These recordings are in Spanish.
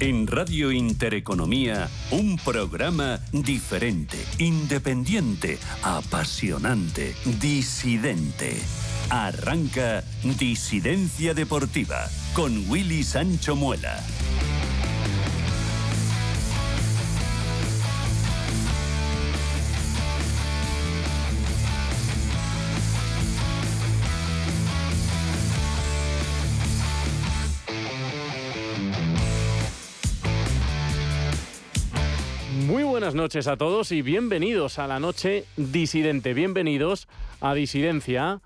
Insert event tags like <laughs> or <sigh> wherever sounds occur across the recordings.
En Radio Intereconomía, un programa diferente, independiente, apasionante, disidente. Arranca Disidencia Deportiva con Willy Sancho Muela. Noches a todos y bienvenidos a la noche disidente. Bienvenidos a Disidencia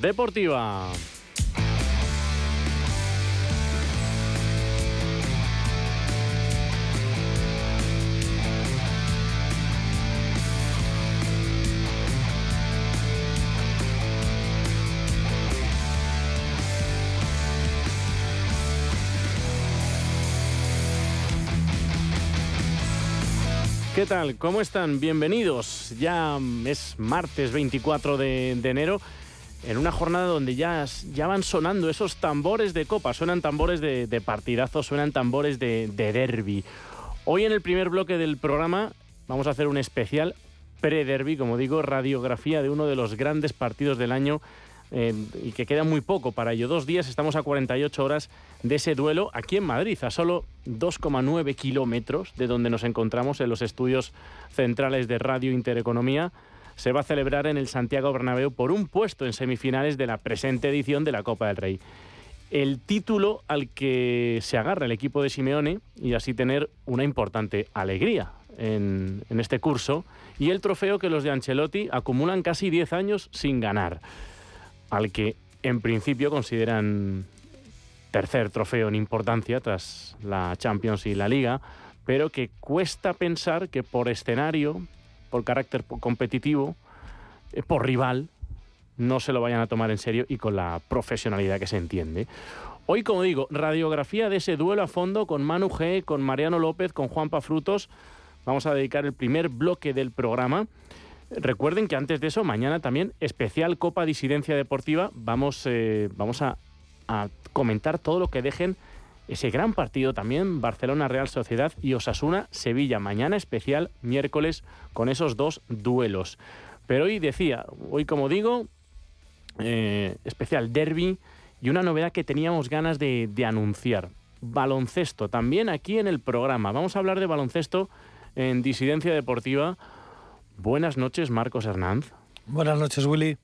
Deportiva. ¿Qué tal? ¿Cómo están? Bienvenidos. Ya es martes 24 de, enero, en una jornada donde ya, ya, van sonando esos tambores de copa, suenan tambores de, de partidazo, suenan tambores de, de derby. Hoy en el primer bloque del programa vamos a hacer un especial pre-derby, como digo, radiografía de uno de los grandes partidos del año y que queda muy poco para ello. Dos días, estamos a 48 horas de ese duelo aquí en Madrid, a solo 2,9 kilómetros de donde nos encontramos en los estudios centrales de Radio Intereconomía. Se va a celebrar en el Santiago Bernabéu por un puesto en semifinales de la presente edición de la Copa del Rey. El título al que se agarra el equipo de Simeone y así tener una importante alegría en, en este curso y el trofeo que los de Ancelotti acumulan casi 10 años sin ganar al que en principio consideran tercer trofeo en importancia tras la Champions y la Liga, pero que cuesta pensar que por escenario, por carácter competitivo, eh, por rival, no se lo vayan a tomar en serio y con la profesionalidad que se entiende. Hoy, como digo, radiografía de ese duelo a fondo con Manu G, con Mariano López, con Juanpa Frutos. Vamos a dedicar el primer bloque del programa. Recuerden que antes de eso, mañana también, especial Copa Disidencia Deportiva. Vamos, eh, vamos a, comentar todo lo que dejen ese gran partido también, Barcelona Real Sociedad y Osasuna Sevilla. Mañana especial, miércoles, con esos dos duelos. Pero hoy decía, hoy como digo, eh, especial derby y una novedad que teníamos ganas de, de anunciar. Baloncesto, también aquí en el programa. Vamos a hablar de baloncesto en Disidencia Deportiva Buenas noches, Marcos Hernández. Buenas noches, Willy.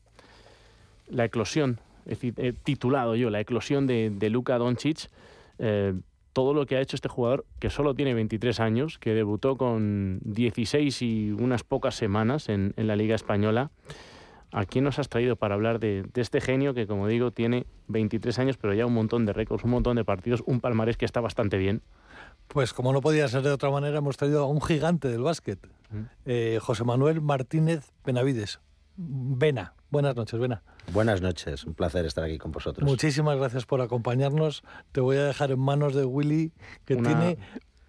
La eclosión, he titulado yo, la eclosión de, de Luka Doncic. Eh, todo lo que ha hecho este jugador, que solo tiene 23 años, que debutó con 16 y unas pocas semanas en, en la Liga Española. ¿A quién nos has traído para hablar de, de, este genio que, como digo, tiene 23 años, pero ya un montón de récords, un montón de partidos, un palmarés que está bastante bien? Pues como no podía ser de otra manera, hemos traído a un gigante del básquet, eh, José Manuel Martínez Benavides. Vena. Buenas noches, Vena. Buenas noches, un placer estar aquí con vosotros. Muchísimas gracias por acompañarnos. Te voy a dejar en manos de Willy, que una... tiene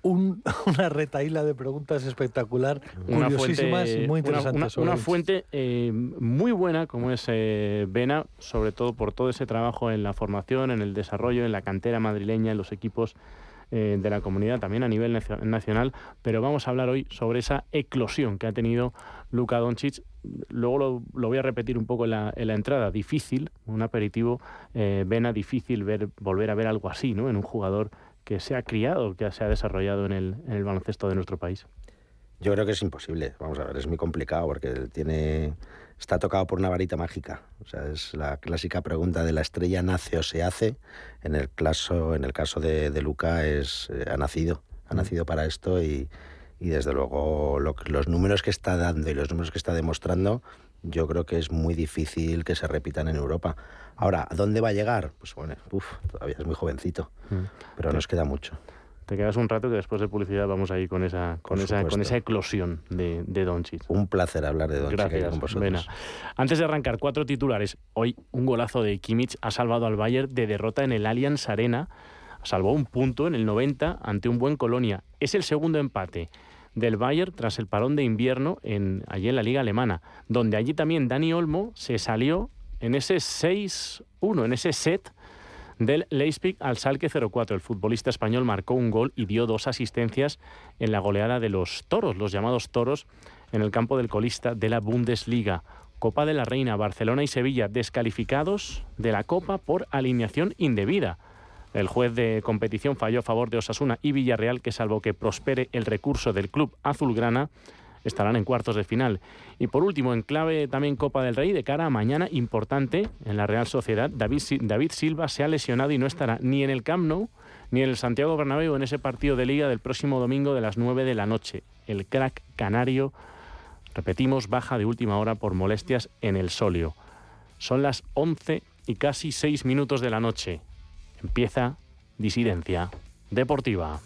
un, <laughs> una retaíla de preguntas espectacular, una curiosísimas fuente, y muy interesantes. Una, una, una fuente eh, muy buena como es eh, Vena, sobre todo por todo ese trabajo en la formación, en el desarrollo, en la cantera madrileña, en los equipos eh, de la comunidad, también a nivel nacional, pero vamos a hablar hoy sobre esa eclosión que ha tenido Luka Doncic. Luego lo, lo voy a repetir un poco en la, en la entrada. Difícil, un aperitivo, eh, vena difícil ver, volver a ver algo así, ¿no? En un jugador que se ha criado, que se ha desarrollado en el, en el baloncesto de nuestro país. Yo creo que es imposible. Vamos a ver, es muy complicado porque tiene está tocado por una varita mágica. O sea, es la clásica pregunta de la estrella nace o se hace. En el caso, en el caso de, de Luca es eh, ha nacido, ha nacido para esto y, y desde luego lo, los números que está dando y los números que está demostrando, yo creo que es muy difícil que se repitan en Europa. Ahora, ¿a dónde va a llegar? Pues bueno, uf, todavía es muy jovencito, pero nos queda mucho te quedas un rato que después de publicidad vamos ahí con esa con esa con esa eclosión de, de Doncic. Un placer hablar de Doncic Gracias, con vosotros. Vena. Antes de arrancar, cuatro titulares. Hoy un golazo de Kimmich ha salvado al Bayern de derrota en el Allianz Arena. Salvó un punto en el 90 ante un buen Colonia. Es el segundo empate del Bayern tras el parón de invierno en, allí en la Liga Alemana, donde allí también Dani Olmo se salió en ese 6-1, en ese set Del Leipzig al Salque 04. El futbolista español marcó un gol y dio dos asistencias en la goleada de los toros, los llamados toros, en el campo del colista de la Bundesliga. Copa de la Reina, Barcelona y Sevilla descalificados de la Copa por alineación indebida. El juez de competición falló a favor de Osasuna y Villarreal, que salvo que prospere el recurso del club azulgrana, estarán en cuartos de final. Y por último, en clave también Copa del Rey, de cara a mañana importante en la Real Sociedad, David, David Silva se ha lesionado y no estará ni en el Camp Nou ni en el Santiago Bernabéu en ese partido de liga del próximo domingo de las 9 de la noche. El crack canario, repetimos, baja de última hora por molestias en el solio. Son las 11 y casi 6 minutos de la noche. Empieza Disidencia Deportiva.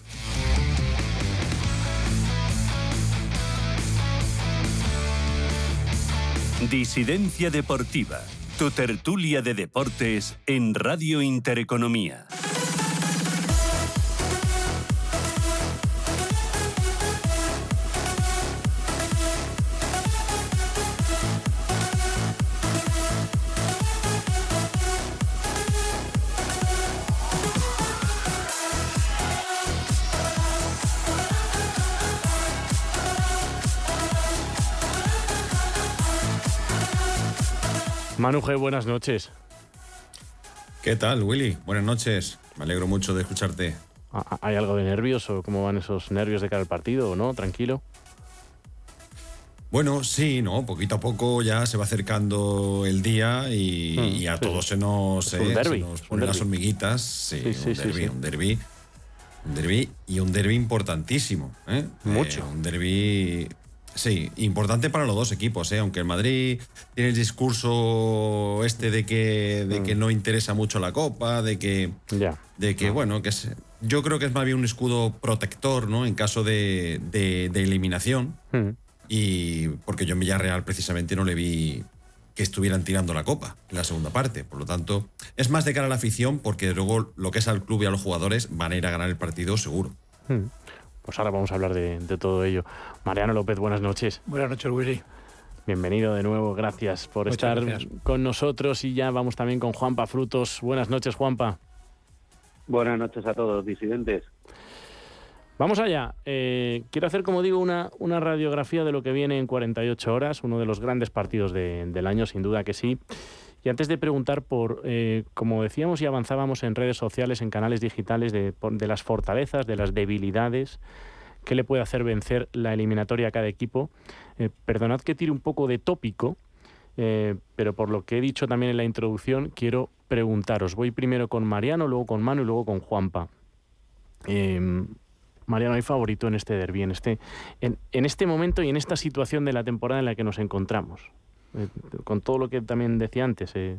Disidencia Deportiva, tu tertulia de deportes en Radio Intereconomía. Manuje, buenas noches. ¿Qué tal, Willy? Buenas noches. Me alegro mucho de escucharte. ¿Hay algo de nervios o cómo van esos nervios de cara al partido o no? Tranquilo. Bueno, sí, no, poquito a poco ya se va acercando el día y, hmm, a todos se nos, eh, ponen las hormiguitas. Sí, un, derby, un derby, un derby y un derby importantísimo. ¿eh? Mucho. Eh, un derby Sí, importante para los dos equipos, ¿eh? aunque el Madrid tiene el discurso este de que, de que mm. no interesa mucho la Copa, de que, de que bueno, que yo creo que es más bien un escudo protector ¿no? en caso de, eliminación. Mm. Y porque yo en Villarreal precisamente no le vi que estuvieran tirando la copa en la segunda parte. Por lo tanto, es más de cara a la afición porque luego lo que es al club y a los jugadores van a ir a ganar el partido seguro. Mm. Pues ahora vamos a hablar de, todo ello. Mariano López, buenas noches. Buenas noches, Willy. Bienvenido de nuevo, gracias por estar con nosotros y ya vamos también con Juanpa Frutos. Buenas noches, Juanpa. Buenas noches a todos, disidentes. Vamos allá. Eh, quiero hacer, como digo, una, una, radiografía de lo que viene en 48 horas, uno de los grandes partidos del año, sin duda que sí. Y antes de preguntar por, eh, como decíamos y avanzábamos en redes sociales, en canales digitales, de, las fortalezas, de las debilidades, qué le puede hacer vencer la eliminatoria a cada equipo, eh, perdonad que tire un poco de tópico, eh, pero por lo que he dicho también en la introducción, quiero preguntaros. Voy primero con Mariano, luego con Manu y luego con Juanpa. Mariano, ¿hay favorito en este derbi, en este, en este momento y en esta situación de la temporada en la que nos encontramos? Eh, con todo lo que también decía antes. Eh.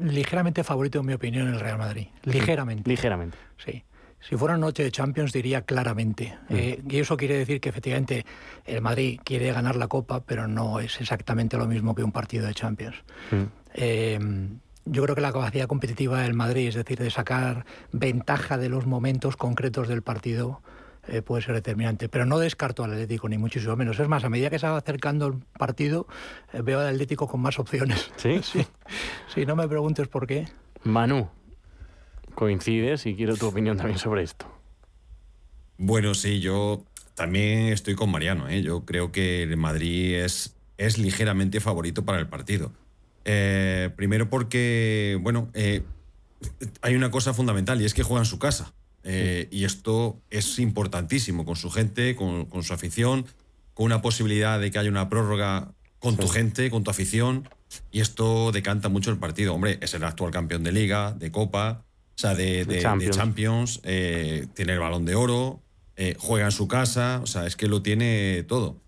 Ligeramente favorito, en mi opinión, el Real Madrid. Ligeramente. Ligeramente. Sí. Si fuera noche de Champions diría claramente. Mm. Eh, y eso quiere decir que efectivamente el Madrid quiere ganar la Copa, pero no es exactamente lo mismo que un partido de Champions. Mm. yo creo que la capacidad competitiva del Madrid, es decir, de sacar ventaja de los momentos concretos del partido, eh, puede ser determinante. Pero no descarto al Atlético, ni muchísimo menos. Es más, a medida que se va acercando el partido, eh, veo al Atlético con más opciones. <laughs> ¿Sí? sí. Sí, no me preguntes por qué. Manu, coincides y quiero tu opinión también sobre esto. Bueno, sí, yo también estoy con Mariano. ¿eh? Yo creo que el Madrid es, es ligeramente favorito para el partido. primero porque, bueno, hay una cosa fundamental y es que juega en su casa. Eh, y esto es importantísimo con su gente, con, su afición, con una posibilidad de que haya una prórroga con tu gente, con tu afición. Y esto decanta mucho el partido. Hombre, es el actual campeón de liga, de copa, o sea, de, Champions, eh, tiene el balón de oro, eh, juega en su casa, o sea, es que lo tiene todo.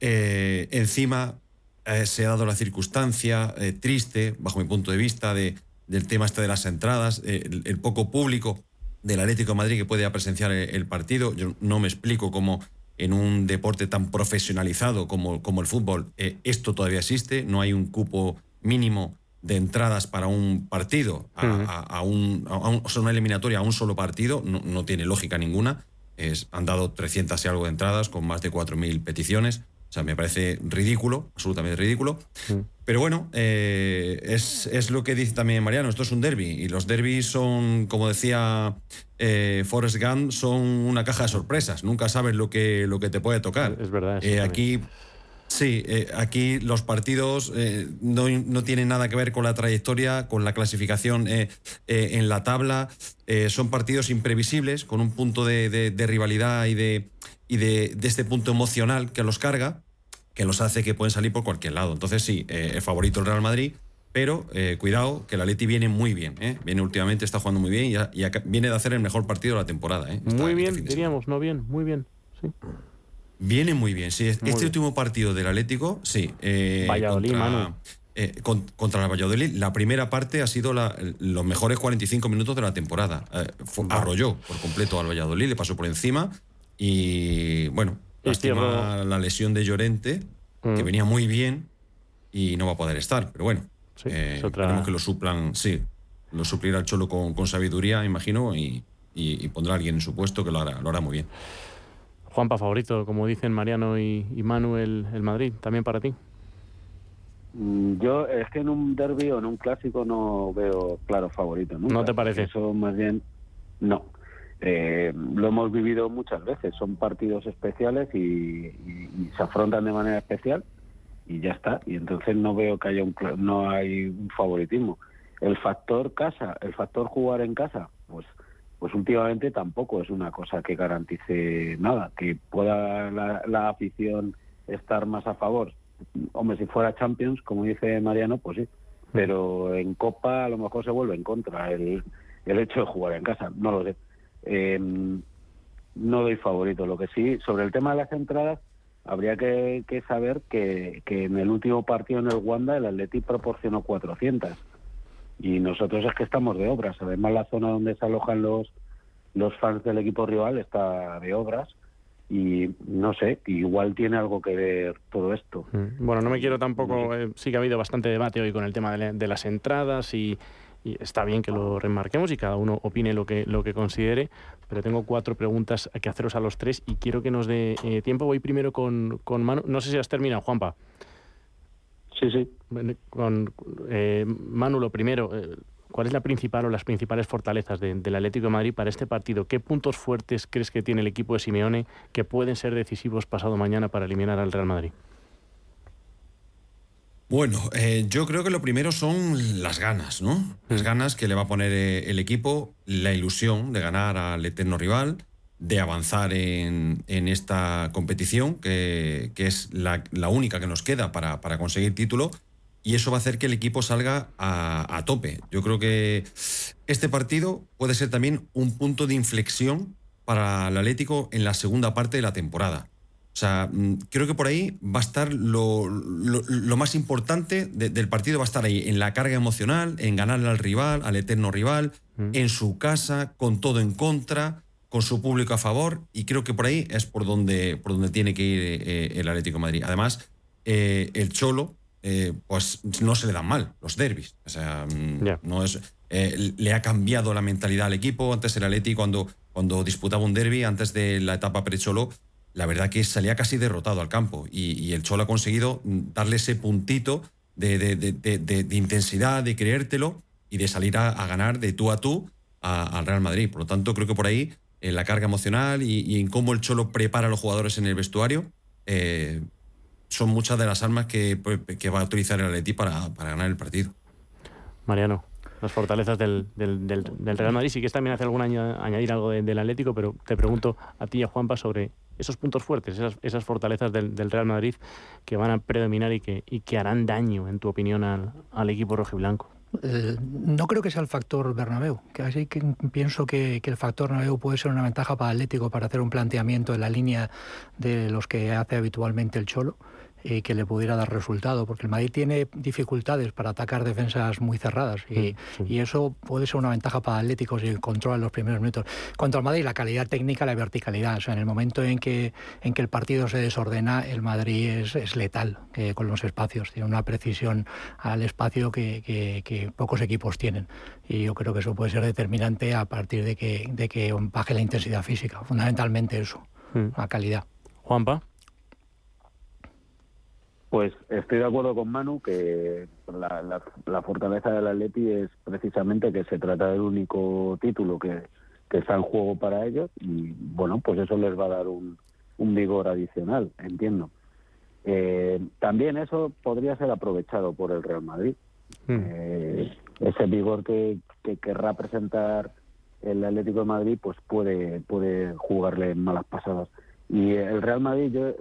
encima se ha dado la circunstancia triste, bajo mi punto de vista, de, del tema este de las entradas, el poco público del Atlético de Madrid que puede presenciar el partido. Yo no me explico cómo en un deporte tan profesionalizado como, como el fútbol eh, esto todavía existe. No hay un cupo mínimo de entradas para un partido, a, un, o sea, una eliminatoria a un solo partido, no, tiene lógica ninguna. Es, han dado 300 y algo de entradas con más de 4.000 peticiones. O sea, me parece ridículo, absolutamente ridículo. Mm. Pero bueno, eh, es, es, lo que dice también Mariano, esto es un derby. Y los derbis son, como decía eh, Forrest Gump, son una caja de sorpresas. Nunca sabes lo que, lo que te puede tocar. Es verdad. Eh, aquí Sí, eh, aquí los partidos no, no, tienen nada que ver con la trayectoria, con la clasificación en la tabla. son partidos imprevisibles, con un punto de, de, rivalidad y, de, y de, de, este punto emocional que los carga, que los hace que pueden salir por cualquier lado. Entonces sí, el favorito el Real Madrid, pero cuidado que la Leti viene muy bien. Viene últimamente, está jugando muy bien y, y viene de hacer el mejor partido de la temporada. muy bien, diríamos, no bien, muy bien. Sí. Viene muy bien, sí. este último partido del Atlético, sí. Eh, Valladolid, contra, eh, contra el Valladolid, la primera parte ha sido los mejores 45 minutos de la temporada. Eh, arrolló por completo al Valladolid, le pasó por encima y, bueno, lástima la lesión de Llorente, que mm. venía muy bien y no va a poder estar, pero bueno. Sí, eh, que lo suplan, sí, lo suplirá el Cholo con, sabiduría, imagino, y, pondrá a alguien en su puesto que lo hará, lo hará muy bien. Juanpa favorito, como dicen Mariano y, Manuel, el Madrid, también para ti. Mm, yo es que en un derby o en un clásico no veo claro favorito. ¿No te parece? Eso más bien, no. Eh, lo hemos vivido muchas veces. Son partidos especiales y, se afrontan de manera especial y ya está. Y entonces no veo que haya un no hay un favoritismo. El factor casa, el factor jugar en casa, pues pues últimamente tampoco es una cosa que garantice nada, que pueda la, afición estar más a favor. Hombre, si fuera Champions, como dice Mariano, pues sí, pero en Copa a lo mejor se vuelve en contra el, el hecho de jugar en casa, no lo sé. Em, no doy favorito, lo que sí, sobre el tema de las entradas, habría que, saber que, que, en el último partido en el Wanda el Atleti proporcionó 400 y nosotros es que estamos de obras. Además, la zona donde se alojan los, los fans del equipo rival está de obras y no sé, igual tiene algo que ver todo esto. Mm. Bueno, no me quiero tampoco, eh, sí que ha habido bastante debate hoy con el tema de, las entradas y, está bien que lo remarquemos y cada uno opine lo que, lo que considere, pero tengo cuatro preguntas que haceros a los tres y quiero que nos dé eh, tiempo. Voy primero con, con Manu, no sé si has terminado, Juanpa. Sí, sí. Con eh, Manu, lo primero, eh, ¿cuál es la principal o las principales fortalezas del Atlético de Madrid para este partido? ¿Qué puntos fuertes crees que tiene el equipo de Simeone que pueden ser decisivos pasado mañana para eliminar al Real Madrid? Bueno, eh, yo creo que lo primero son las ganas, ¿no? Las mm. ganas que le va a poner el equipo, la ilusión de ganar al eterno rival de avanzar en, esta competición, que, es la, única que nos queda para, conseguir título, y eso va a hacer que el equipo salga a, tope. Yo creo que este partido puede ser también un punto de inflexión para el Atlético en la segunda parte de la temporada. O sea, mm, creo que por ahí va a estar lo, más importante del partido, va a estar ahí, en la carga emocional, en ganarle al rival, al eterno rival, mm. en su casa, con todo en contra con su público a favor y creo que por ahí es por donde, por donde tiene que ir eh, el Atlético de Madrid. Además, eh, el Cholo, eh, pues no se le dan mal los derbis. O sea, mm, no es, le ha cambiado la mentalidad al equipo. Antes el Atlético, cuando, cuando disputaba un derby, antes de la etapa pre-Cholo, la verdad que salía casi derrotado al campo y, el Cholo ha conseguido darle ese puntito de, de, intensidad, de creértelo y de salir a, ganar de tú a tú al Real Madrid. Por lo tanto, creo que por ahí en la carga emocional y, en cómo el Cholo prepara a los jugadores en el vestuario, eh, son muchas de las armas que, pues, va a utilizar el Atleti para, ganar el partido. Mariano, las fortalezas del, Real Madrid. Sí que también hace algún año añadir algo del Atlético, pero te pregunto a ti y a Juanpa sobre esos puntos fuertes, esas, fortalezas del, Real Madrid que van a predominar y que, y que harán daño, en tu opinión, al, al equipo rojiblanco. Eh, no creo que sea el factor Bernabéu, que así que pienso que, que, el factor Bernabéu puede ser una ventaja para Atlético para hacer un planteamiento en la línea de los que hace habitualmente el Cholo y que le pudiera dar resultado, porque el Madrid tiene dificultades para atacar defensas muy cerradas y, y eso puede ser una ventaja para Atlético si controla los primeros minutos. Contra el Madrid, la calidad técnica, la verticalidad, o sea, en el momento en que, en que el partido se desordena, el Madrid es, es letal eh, con los espacios, tiene una precisión al espacio que, que, pocos equipos tienen y yo creo que eso puede ser determinante a partir de que, de que baje la intensidad física, fundamentalmente eso, la calidad. Juanpa. Pues estoy de acuerdo con Manu que la, fortaleza del Atleti es precisamente que se trata del único título que, está en juego para ellos y bueno, pues eso les va a dar un, vigor adicional, entiendo. Eh, también eso podría ser aprovechado por el Real Madrid. Hmm. Eh, ese vigor que, que, querrá presentar el Atlético de Madrid, pues puede, puede jugarle malas pasadas. Y el Real Madrid, yo,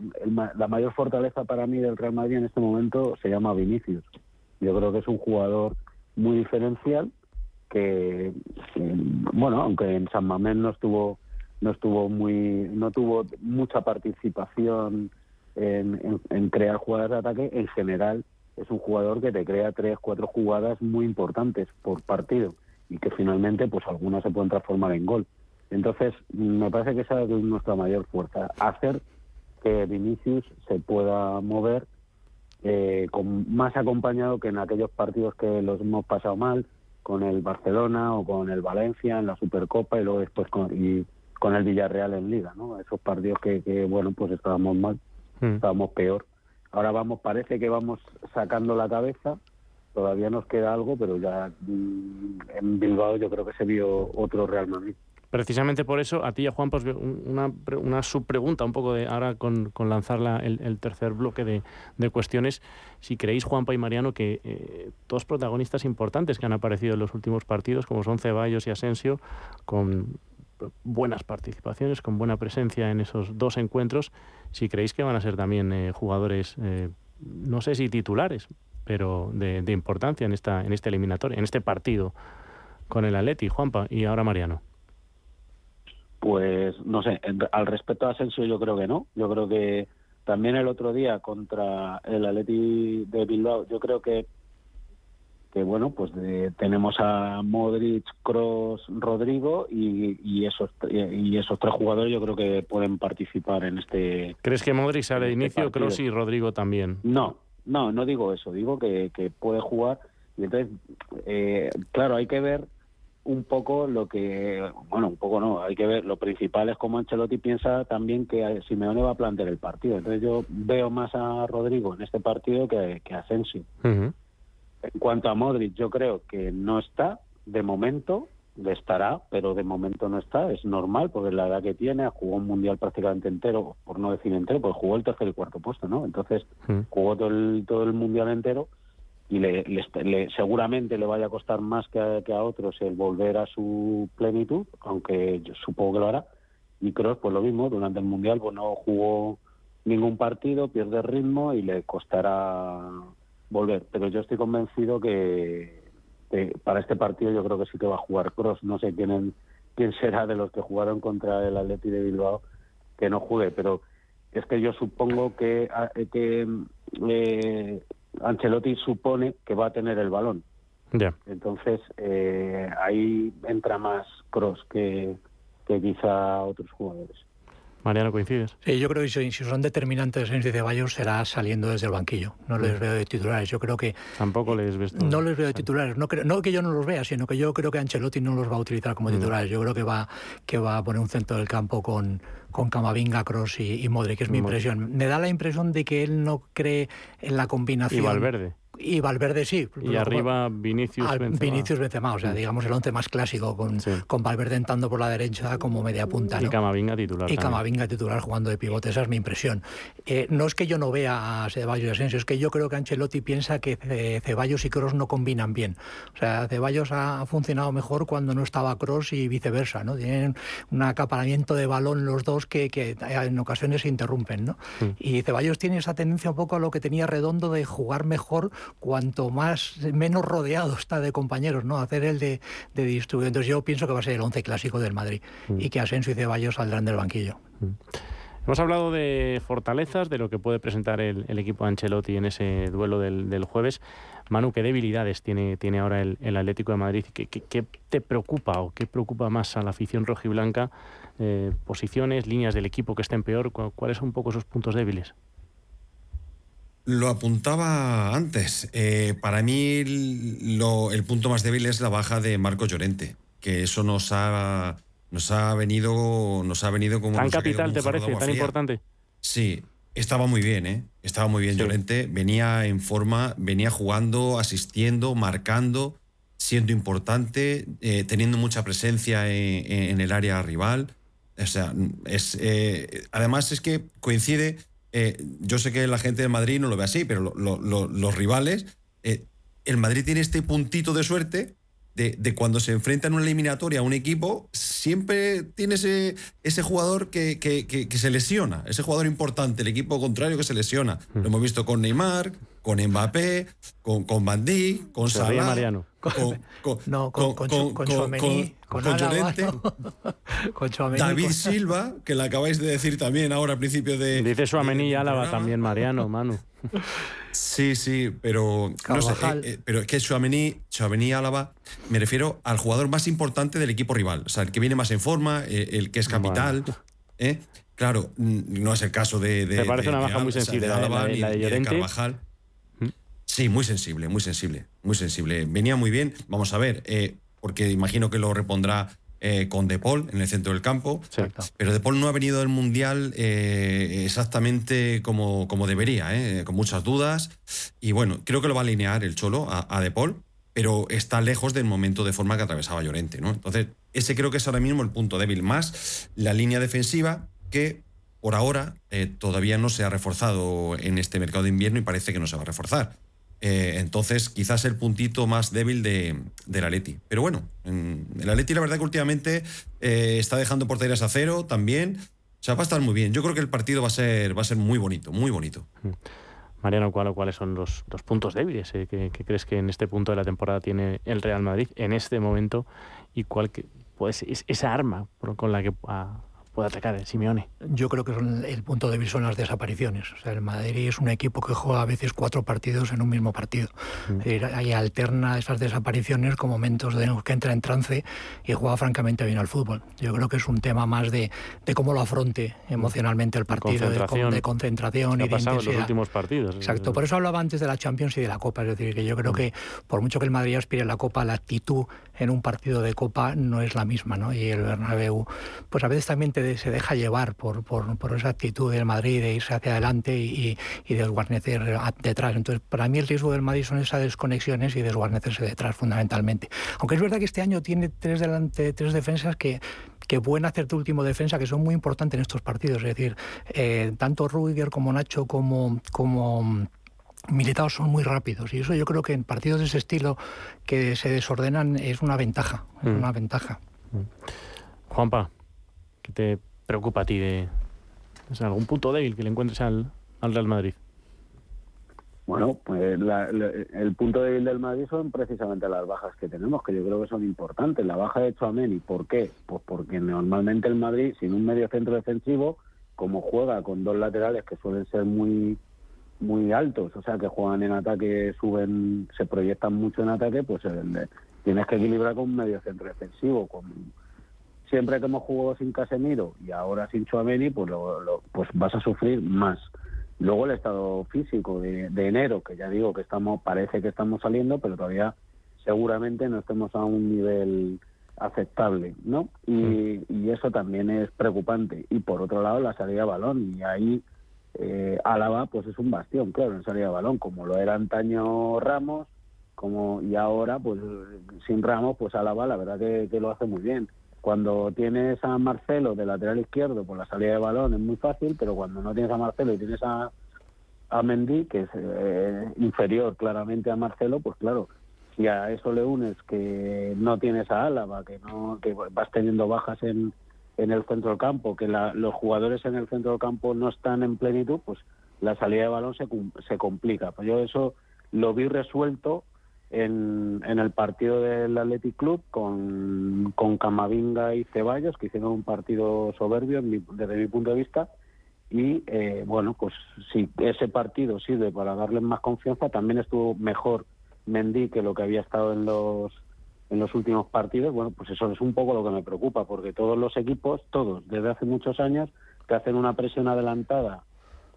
la mayor fortaleza para mí del Real Madrid en este momento se llama Vinicius. Yo creo que es un jugador muy diferencial que, bueno, aunque en San Mamés no estuvo no estuvo muy no tuvo mucha participación en, en, crear jugadas de ataque, en general es un jugador que te crea tres, cuatro jugadas muy importantes por partido y que finalmente pues algunas se pueden transformar en gol. Entonces, me parece que esa es nuestra mayor fuerza, hacer que Vinicius se pueda mover eh, con, más acompañado que en aquellos partidos que los hemos pasado mal, con el Barcelona o con el Valencia en la Supercopa y luego después con, y con el Villarreal en Liga, ¿no? Esos partidos que, bueno, pues estábamos mal, hmm. estábamos peor. Ahora vamos, parece que vamos sacando la cabeza, todavía nos queda algo, pero ya mm, en Bilbao yo creo que se vio otro Real Madrid. Precisamente por eso, a ti y a Juan, pues una, una subpregunta, un poco de ahora con, con lanzar el, tercer bloque de, cuestiones. Si creéis, Juanpa y Mariano, que eh, dos protagonistas importantes que han aparecido en los últimos partidos, como son Ceballos y Asensio, con buenas participaciones, con buena presencia en esos dos encuentros, si creéis que van a ser también eh, jugadores, eh, no sé si titulares, pero de, de, importancia en esta en este eliminatorio, en este partido con el Atleti, Juanpa y ahora Mariano. Pues no sé, al respecto a Asensio yo creo que no. Yo creo que también el otro día contra el Atleti de Bilbao, yo creo que que bueno, pues tenemos a Modric, Cross, Rodrigo y, esos y esos tres jugadores yo creo que pueden participar en este. ¿Crees que Modric sale de este inicio, Cross y Rodrigo también? No, no, no digo eso. Digo que, que puede jugar y entonces, eh, claro, hay que ver un poco lo que, bueno, un poco no, hay que ver, lo principal es como Ancelotti piensa también que Simeone va a plantear el partido. Entonces yo veo más a Rodrigo en este partido que, a Asensio. En cuanto a Modric, yo creo que no está, de momento, le estará, pero de momento no está, es normal, porque la edad que tiene, jugó un mundial prácticamente entero, por no decir entero, pues jugó el tercer y cuarto puesto, ¿no? Entonces jugó todo el, todo el mundial entero y le, seguramente le vaya a costar más que a, otros el volver a su plenitud, aunque yo supongo que lo hará. Y Kroos, pues lo mismo, durante el Mundial pues no jugó ningún partido, pierde ritmo y le costará volver. Pero yo estoy convencido que, para este partido yo creo que sí que va a jugar Kroos. No sé quién, quién será de los que jugaron contra el Atleti de Bilbao que no juegue, pero es que yo supongo que, que eh, Ancelotti supone que va a tener el balón. Ya. Entonces, eh, ahí entra más Cross que, que quizá otros jugadores. Mariano, ¿coincides? Sí, yo creo que si, son determinantes en Ceballos será saliendo desde el banquillo. No les veo de titulares. Yo creo que... Tampoco les ves... No les veo de titulares. No, no que yo no los vea, sino que yo creo que Ancelotti no los va a utilizar como mm. titulares. Yo creo que va, que va a poner un centro del campo con, con Camavinga, Cross y, y Modric, es mi impresión. Me da la impresión de que él no cree en la combinación... Y Valverde. Y Valverde sí. Y arriba Vinicius Benzema. Vinicius Benzema, o sea, digamos el once más clásico, con, con Valverde entrando por la derecha como media punta. Y Camavinga titular. Y Camavinga titular jugando de pivote, esa es mi impresión. Eh, no es que yo no vea a Ceballos y Asensio, es que yo creo que Ancelotti piensa que Ceballos y Cross no combinan bien. O sea, Ceballos ha funcionado mejor cuando no estaba Cross y viceversa, ¿no? Tienen un acaparamiento de balón los dos que, que en ocasiones se interrumpen, ¿no? Y Ceballos tiene esa tendencia un poco a lo que tenía Redondo de jugar mejor cuanto más menos rodeado está de compañeros, ¿no? Hacer el de, de distribuir. Entonces yo pienso que va a ser el once clásico del Madrid mm. y que Asensio y Ceballos saldrán del banquillo. Mm. Hemos hablado de fortalezas, de lo que puede presentar el, equipo Ancelotti en ese duelo del, jueves. Manu, ¿qué debilidades tiene, tiene ahora el, Atlético de Madrid? ¿Qué, ¿Qué, te preocupa o qué preocupa más a la afición rojiblanca? Eh, ¿Posiciones, líneas del equipo que estén peor? ¿Cuáles son un poco sus puntos débiles? Lo apuntaba antes. Eh, para mí el punto más débil es la baja de Marco Llorente, que eso nos ha, nos ha venido nos ha venido como... ¿Tan capital te parece? ¿Tan importante? Sí, estaba muy bien, ¿eh? Estaba muy bien Llorente, venía en forma, venía jugando, asistiendo, marcando, siendo importante, eh, teniendo mucha presencia en, el área rival. O sea, es, eh, además es que coincide, eh, yo sé que la gente de Madrid no lo ve así, pero los rivales, el Madrid tiene este puntito de suerte de, cuando se enfrenta en una eliminatoria a un equipo, siempre tiene ese, ese jugador que, que, se lesiona, ese jugador importante, el equipo contrario que se lesiona. Lo hemos visto con Neymar, con Mbappé, con, con con Salah. Mariano. Con, con, no, con, con, con, con, con, David Silva, que le acabáis de decir también ahora al principio de. Dice Suamení y Álava también, Mariano, Manu. Sí, sí, pero no sé, eh, eh, pero es que Chouameni, Chouameni Álava, me refiero al jugador más importante del equipo rival, o sea, el que viene más en forma, eh, el, que es capital, ¿eh? Claro, no es el caso de. Me parece una baja muy sensible, de Álava, la, de, de Carvajal. Sí, muy sensible, muy sensible, muy sensible. Venía muy bien. Vamos a ver, porque imagino que lo repondrá eh, con De Paul en el centro del campo. Pero De Paul no ha venido del Mundial eh, exactamente como, como debería, eh, con muchas dudas. Y bueno, creo que lo va a alinear el Cholo a, De Paul, pero está lejos del momento de forma que atravesaba Llorente. ¿no? Entonces, ese creo que es ahora mismo el punto débil. Más la línea defensiva que por ahora todavía no se ha reforzado en este mercado de invierno y parece que no se va a reforzar. Eh, entonces, quizás el puntito más débil de, la Leti. Pero bueno, en, el Atleti la verdad que últimamente eh, está dejando porterías a cero también. O sea, va a estar muy bien. Yo creo que el partido va a ser, va a ser muy bonito, muy bonito. Mm. Mariano, ¿cuáles son los, puntos débiles eh, que, crees que en este punto de la temporada tiene el Real Madrid en este momento y cuál pues, es esa arma con la que puede atacar el Simeone. Yo creo que el punto débil son las desapariciones. O sea, el Madrid es un equipo que juega a veces cuatro partidos en un mismo partido. Mm. Ahí alterna esas desapariciones con momentos de que entra en trance y juega francamente bien al fútbol. Yo creo que es un tema más de, de cómo lo afronte emocionalmente el partido, concentración. De, concentración y de pasado en los últimos partidos. Exacto, por eso hablaba antes de la Champions y de la Copa. Es decir, que yo creo mm. que por mucho que el Madrid aspire a la Copa, la actitud en un partido de Copa no es la misma. ¿no? Y el Bernabéu, pues a veces también te se deja llevar por, por, esa actitud del Madrid de irse hacia adelante y, y desguarnecer detrás. Entonces, para mí el riesgo del Madrid son esas desconexiones y desguarnecerse detrás fundamentalmente. Aunque es verdad que este año tiene tres, delante, tres defensas que que pueden hacer tu último defensa, que son muy importantes en estos partidos. Es decir, eh, tanto Rudiger como Nacho como, como Militados son muy rápidos y eso yo creo que en partidos de ese estilo que se desordenan es una ventaja, es mm. una ventaja. Mm. Juanpa, ¿qué te preocupa a ti de algún punto débil que le encuentres al, Real Madrid? Bueno, pues el punto débil del Madrid son precisamente las bajas que tenemos, que yo creo que son importantes. La baja de Chouameni, ¿por qué? Pues porque normalmente el Madrid, sin un medio centro defensivo, como juega con dos laterales que suelen ser muy muy altos, o sea, que juegan en ataque, suben, se proyectan mucho en ataque, pues eh, tienes que equilibrar con un medio centro defensivo. Con, siempre que hemos jugado sin Casemiro y ahora sin Chouameni, pues, pues vas a sufrir más. Luego el estado físico de, enero, que ya digo que estamos, parece que estamos saliendo, pero todavía seguramente no estemos a un nivel aceptable, ¿no? Y, mm. y eso también es preocupante. Y por otro lado, la salida de balón. Y ahí eh, Álava pues es un bastión, claro, en salida de balón, como lo era antaño Ramos, como y ahora pues sin Ramos pues Álava la verdad que, lo hace muy bien. Cuando tienes a Marcelo de lateral izquierdo, pues la salida de balón es muy fácil, pero cuando no tienes a Marcelo y tienes a, a Mendy, que es eh, inferior claramente a Marcelo, pues claro, si a eso le unes que no tienes a Álava, que no que vas teniendo bajas en, en el centro del campo, que los jugadores en el centro del campo no están en plenitud, pues la salida de balón se, se complica. Pues yo eso lo vi resuelto en, en el partido del Athletic Club con, con Camavinga y Ceballos, que hicieron un partido soberbio desde mi punto de vista. Y eh, bueno, pues si ese partido sirve para darles más confianza, también estuvo mejor Mendy que lo que había estado en los en los últimos partidos, bueno, pues eso es un poco lo que me preocupa, porque todos los equipos, todos, desde hace muchos años, que hacen una presión adelantada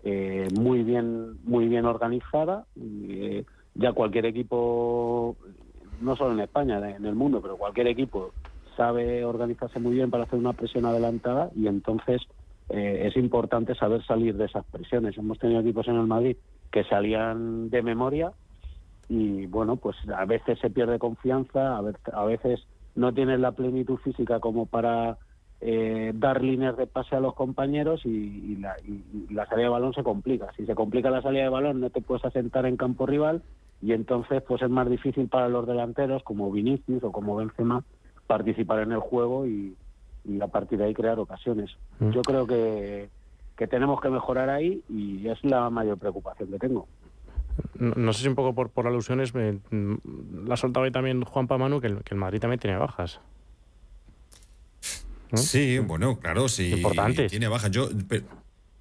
eh, muy bien muy bien organizada. Eh, ya cualquier equipo, no solo en España, en el mundo, pero cualquier equipo sabe organizarse muy bien para hacer una presión adelantada y entonces eh, es importante saber salir de esas presiones. Hemos tenido equipos en el Madrid que salían de memoria y bueno, pues a veces se pierde confianza, a veces no tienes la plenitud física como para eh, dar líneas de pase a los compañeros y, la, salida de balón se complica. Si se complica la salida de balón no te puedes asentar en campo rival y entonces pues es más difícil para los delanteros como Vinicius o como Benzema participar en el juego y, a partir de ahí crear ocasiones. Mm. Yo creo que, que tenemos que mejorar ahí y es la mayor preocupación que tengo. No, sé si un poco por, por alusiones, me, la ha soltado ahí también Juan Pamanu que el, que el Madrid también tiene bajas. Sí, bueno, claro, sí. Importante. Tiene bajas. Yo,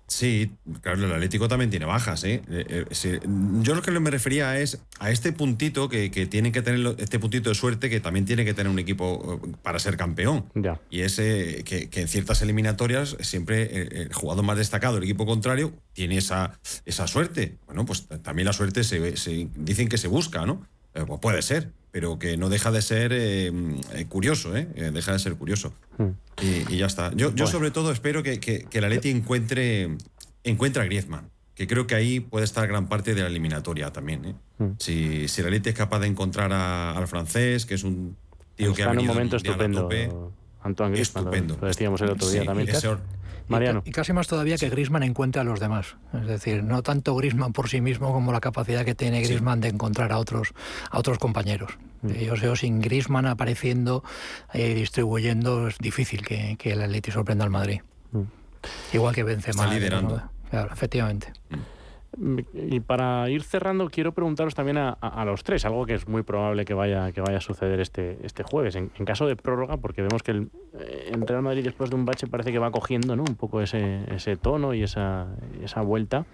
Sí, claro, el Atlético también tiene bajas. ¿eh? Eh, ¿eh? Yo lo que me refería es a este puntito que, que tiene que tener, este puntito de suerte que también tiene que tener un equipo eh, para ser campeón. Y es que, en ciertas eliminatorias siempre el, jugador más destacado, el equipo contrario, tiene esa, esa suerte. Bueno, pues también la suerte se, se dicen que se busca, ¿no? Pues puede ser, pero que no deja de ser curioso, ¿eh? Deja de ser curioso. Hmm. Y, ya está. Yo, yo sobre todo espero que, que, que la Leti encuentre, encuentre a Griezmann, que creo que ahí puede estar gran parte de la eliminatoria también. ¿eh? Hmm. Si, si la Leti es capaz de encontrar al francés, que es un tío que ha venido en un momento estupendo. Antoine Griezmann, estupendo. Lo, decíamos el otro día también. Mariano. Y, casi más todavía que Grisman encuentre a los demás. Es decir, no tanto Grisman por sí mismo como la capacidad que tiene Grisman de encontrar a otros, a otros compañeros. Mm. Yo sé, sin Grisman apareciendo, eh, distribuyendo, es difícil que, que el Atleti sorprenda al Madrid. Mm. Igual que Benzema. Está liderando. Claro, efectivamente. Mm. Y para ir cerrando, quiero preguntaros también a, los tres, algo que es muy probable que vaya, que vaya a suceder este, este jueves. En, caso de prórroga, porque vemos que el, eh, Real Madrid después de un bache parece que va cogiendo ¿no? un poco ese, ese tono y esa, esa vuelta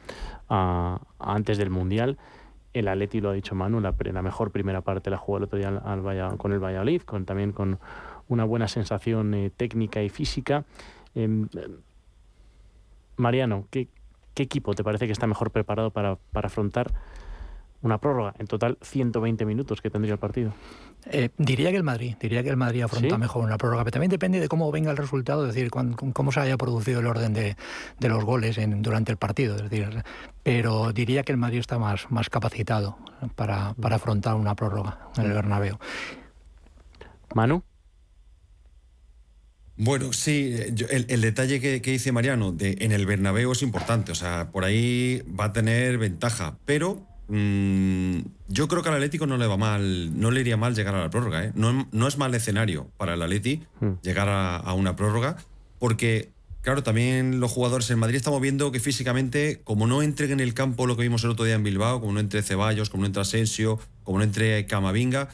a, antes del Mundial. El Atleti, lo ha dicho Manu, la, la mejor primera parte la jugó el otro día con el Valladolid, con, también con una buena sensación eh, técnica y física. Em, Mariano, ¿qué, ¿Qué equipo te parece que está mejor preparado para, afrontar una prórroga? En total, 120 minutos que tendría el partido. Eh, diría que el Madrid, diría que el Madrid afronta mejor una prórroga, pero también depende de cómo venga el resultado, es decir, cómo se haya producido el orden de, los goles en, durante el partido. Es decir, pero diría que el Madrid está más, más capacitado para, para afrontar una prórroga en el Bernabéu. Manu. Bueno, sí, el, detalle que, dice Mariano de, en el Bernabéu es importante, o sea, por ahí va a tener ventaja, pero mm, yo creo que al Atlético no le va mal, no le iría mal llegar a la prórroga, ¿eh? no, no, es mal escenario para el Atleti hmm. llegar a, una prórroga, porque Claro, también los jugadores en Madrid estamos viendo que físicamente, como no entren en el campo lo que vimos el otro día en Bilbao, como no entre Ceballos, como no entre Asensio, como no entre Camavinga,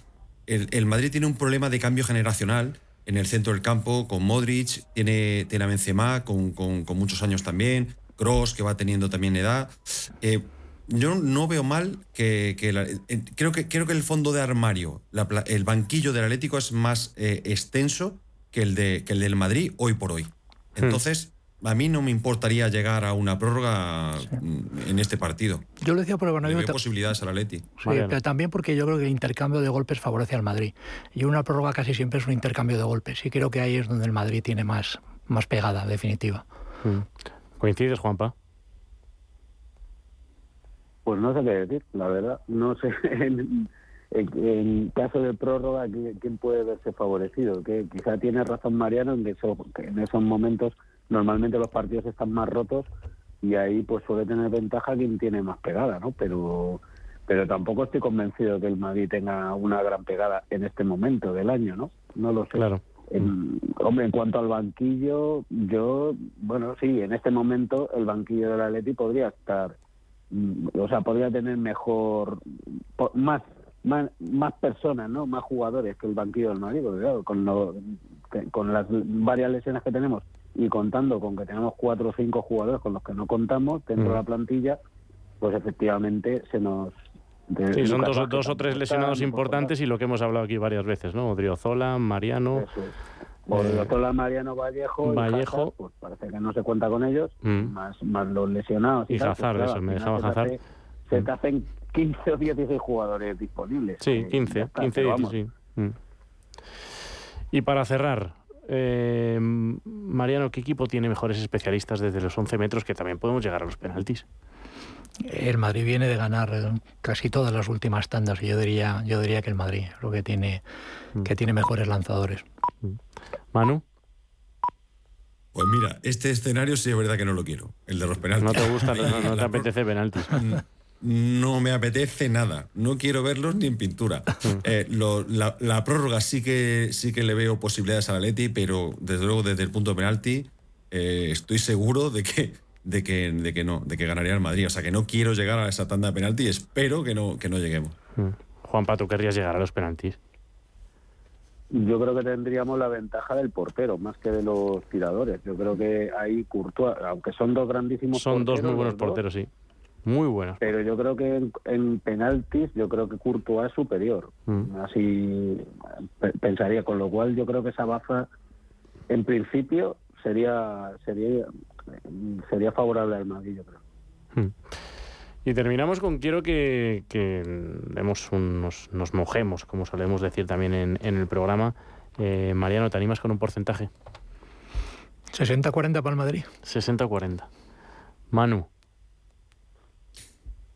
el, el Madrid tiene un problema de cambio generacional en el centro del campo con Modric, tiene, tiene a Benzema con, con, muchos años también, Cross que va teniendo también edad. Eh, yo no veo mal que, eh, creo que creo que el fondo de armario, el banquillo del Atlético es más eh, extenso que el de que el del Madrid hoy por hoy. Hmm. Entonces, a mí no me importaría llegar a una prórroga en este partido. Yo lo decía por el Bernabéu. Posibilidades al Atleti. Sí, pero también porque yo creo que el intercambio de golpes favorece al Madrid. Y una prórroga casi siempre es un intercambio de golpes. Y creo que ahí es donde el Madrid tiene más, más pegada, definitiva. Mm. ¿Coincides, Juanpa? Pues no sé qué decir, la verdad. No sé. <laughs> En, caso de prórroga, ¿quién puede verse favorecido? Que quizá tiene razón Mariano en que en esos momentos normalmente los partidos están más rotos y ahí pues suele tener ventaja quien tiene más pegada, ¿no? Pero pero tampoco estoy convencido que el Madrid tenga una gran pegada en este momento del año, ¿no? No lo sé. Claro. En, hombre, en cuanto al banquillo, yo, bueno, sí, en este momento el banquillo del Atleti podría estar, mm, o sea, podría tener mejor, más, más, más personas, ¿no? Más jugadores que el banquillo del Madrid, porque claro, con, con las varias lesiones que tenemos y contando con que tenemos cuatro o cinco jugadores con los que no contamos dentro de la mm. plantilla, pues efectivamente se nos... Sí, son dos, dos, o tres lesionados importantes y lo que hemos hablado aquí varias veces, ¿no? Odriozola, Mariano... Odriozola, Mariano, Vallejo... Vallejo... pues parece que no se cuenta con ellos, mm. más, más los lesionados. Y, y pues eso, me dejaba Hazard. Se te hacen 15 o 16 jugadores disponibles. Sí, 15, 15, 16. Y para cerrar, eh, Mariano, ¿qué equipo tiene mejores especialistas desde los 11 metros que también podemos llegar a los penaltis? El Madrid viene de ganar casi todas las últimas tandas y yo diría, yo diría que el Madrid es lo que tiene, mm. que tiene mejores lanzadores. Mm. Manu. Pues mira, este escenario sí es verdad que no lo quiero, el de los penaltis. No te gusta, no, <laughs> te apetece penaltis. No me apetece nada, no quiero verlos ni en pintura. <laughs> Eh, la, prórroga sí que, sí que le veo posibilidades a Leti, pero desde luego desde el punto de penalti eh, estoy seguro de que de que, de que no, de que ganaría el Madrid. O sea que no quiero llegar a esa tanda de penalti y espero que no, que no lleguemos. Mm. Juanpa, ¿tú querrías llegar a los penaltis? Yo creo que tendríamos la ventaja del portero más que de los tiradores. Yo creo que ahí Courtois, aunque son dos grandísimos son dos muy buenos porteros, sí. Muy buenos. Pero yo creo que en, penaltis, yo creo que Courtois es superior. Mm. Así pensaría. Con lo cual, yo creo que esa baza, en principio, sería sería sería favorable al Madrid, yo creo. Hmm. Y terminamos con quiero que, que nos, nos, mojemos, como solemos decir también en, en el programa. Eh, Mariano, ¿te animas con un porcentaje? 60-40 para el Madrid. 60-40. Manu.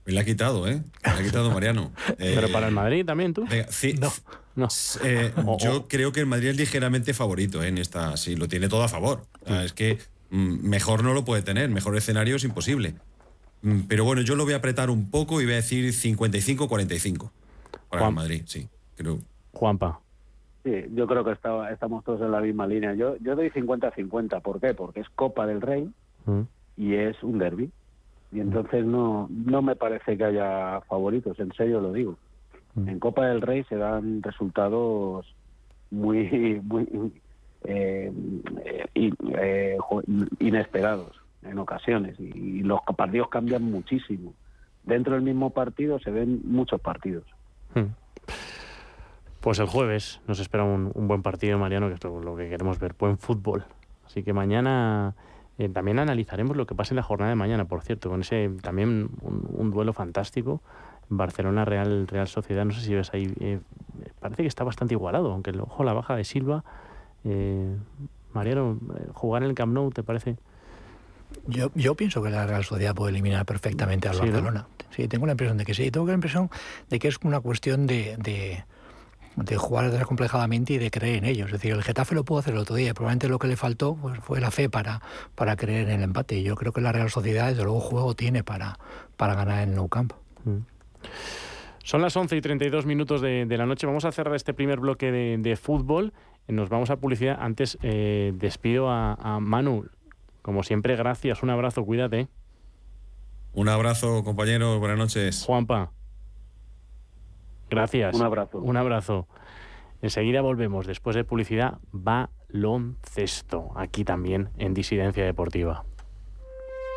Me la ha quitado, ¿eh? Me la ha quitado Mariano. <laughs> Pero para el Madrid también, ¿tú? sí. No. no. Eh, <laughs> yo creo que el Madrid es ligeramente favorito ¿eh? en esta. Sí, lo tiene todo a favor. es que Mm, mejor no lo puede tener, mejor escenario es imposible. Mm, pero bueno, yo lo voy a apretar un poco y voy a decir 55-45 para el Madrid, sí, creo. Juanpa. Sí, yo creo que estamos todos en la misma línea. Yo, yo doy 50-50. ¿Por qué? Porque es Copa del Rey mm. y es un derby. Y entonces no, no me parece que haya favoritos, en serio lo digo. En Copa del Rey se dan resultados muy, <laughs> muy eh, eh, inesperados en ocasiones y los partidos cambian muchísimo. Dentro del mismo partido se ven muchos partidos. Hmm. Pues el jueves nos espera un, buen partido, Mariano, que es lo, que queremos ver, buen fútbol. Así que mañana eh, también analizaremos lo que pasa en la jornada de mañana, por cierto, con ese también un, duelo fantástico. Barcelona Real Real Sociedad, no sé si ves ahí, eh, parece que está bastante igualado, aunque el ojo la baja de Silva eh, Mariano, jugar en el Camp Nou, ¿te parece? Yo, yo pienso que la Real Sociedad puede eliminar perfectamente al Barcelona. Sí, tengo la impresión de que sí. Tengo la impresión de que es una cuestión de, de, de jugar desacomplejadamente y de creer en ellos. Es decir, el Getafe lo pudo hacer el otro día. Probablemente lo que le faltó pues, fue la fe para, para creer en el empate. Y yo creo que la Real Sociedad, desde luego, juego tiene para, para ganar en Nou Camp. Mm. Son las 11 y 32 minutos de, de, la noche. Vamos a cerrar este primer bloque de, de fútbol nos vamos a publicidad. Antes eh, despido a, Manu. Como siempre, gracias. Un abrazo, cuídate. Un abrazo, compañeros. Buenas noches. Juanpa. Gracias. Un abrazo. Un abrazo. Enseguida volvemos. Después de publicidad, baloncesto. Aquí también en Disidencia Deportiva.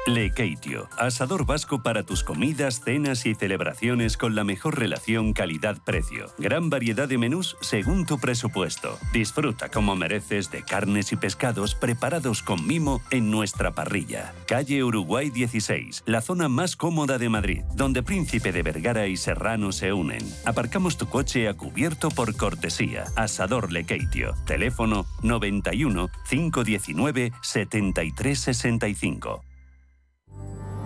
Lekeitio, asador vasco para tus comidas, cenas y celebraciones con la mejor relación calidad-precio. Gran variedad de menús según tu presupuesto. Disfruta como mereces de carnes y pescados preparados con mimo en nuestra parrilla. Calle Uruguay 16, la zona más cómoda de Madrid, donde Príncipe de Vergara y Serrano se unen. Aparcamos tu coche a cubierto por cortesía. Asador Lekeitio. Teléfono 91 519 7365.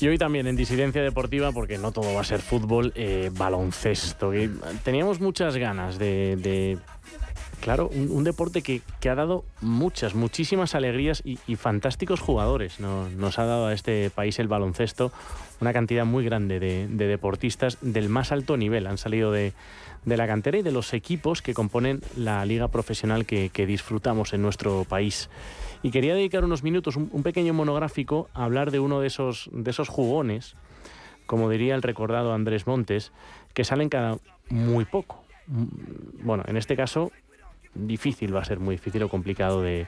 Y hoy también en Disidencia Deportiva, porque no todo va a ser fútbol, eh, baloncesto. teníamos muchas ganas de Claro, un, deporte que, ha dado muchas, muchísimas alegrías y, fantásticos jugadores. Nos ha dado a este país el baloncesto una cantidad muy grande de, deportistas del más alto nivel. Han salido de, la cantera y de los equipos que componen la liga profesional que, disfrutamos en nuestro país. Y quería dedicar unos minutos, un, pequeño monográfico, a hablar de uno de esos, de esos jugones, como diría el recordado Andrés Montes, que salen cada muy poco. Mm, bueno, en este caso difícil, va a ser muy difícil o complicado de,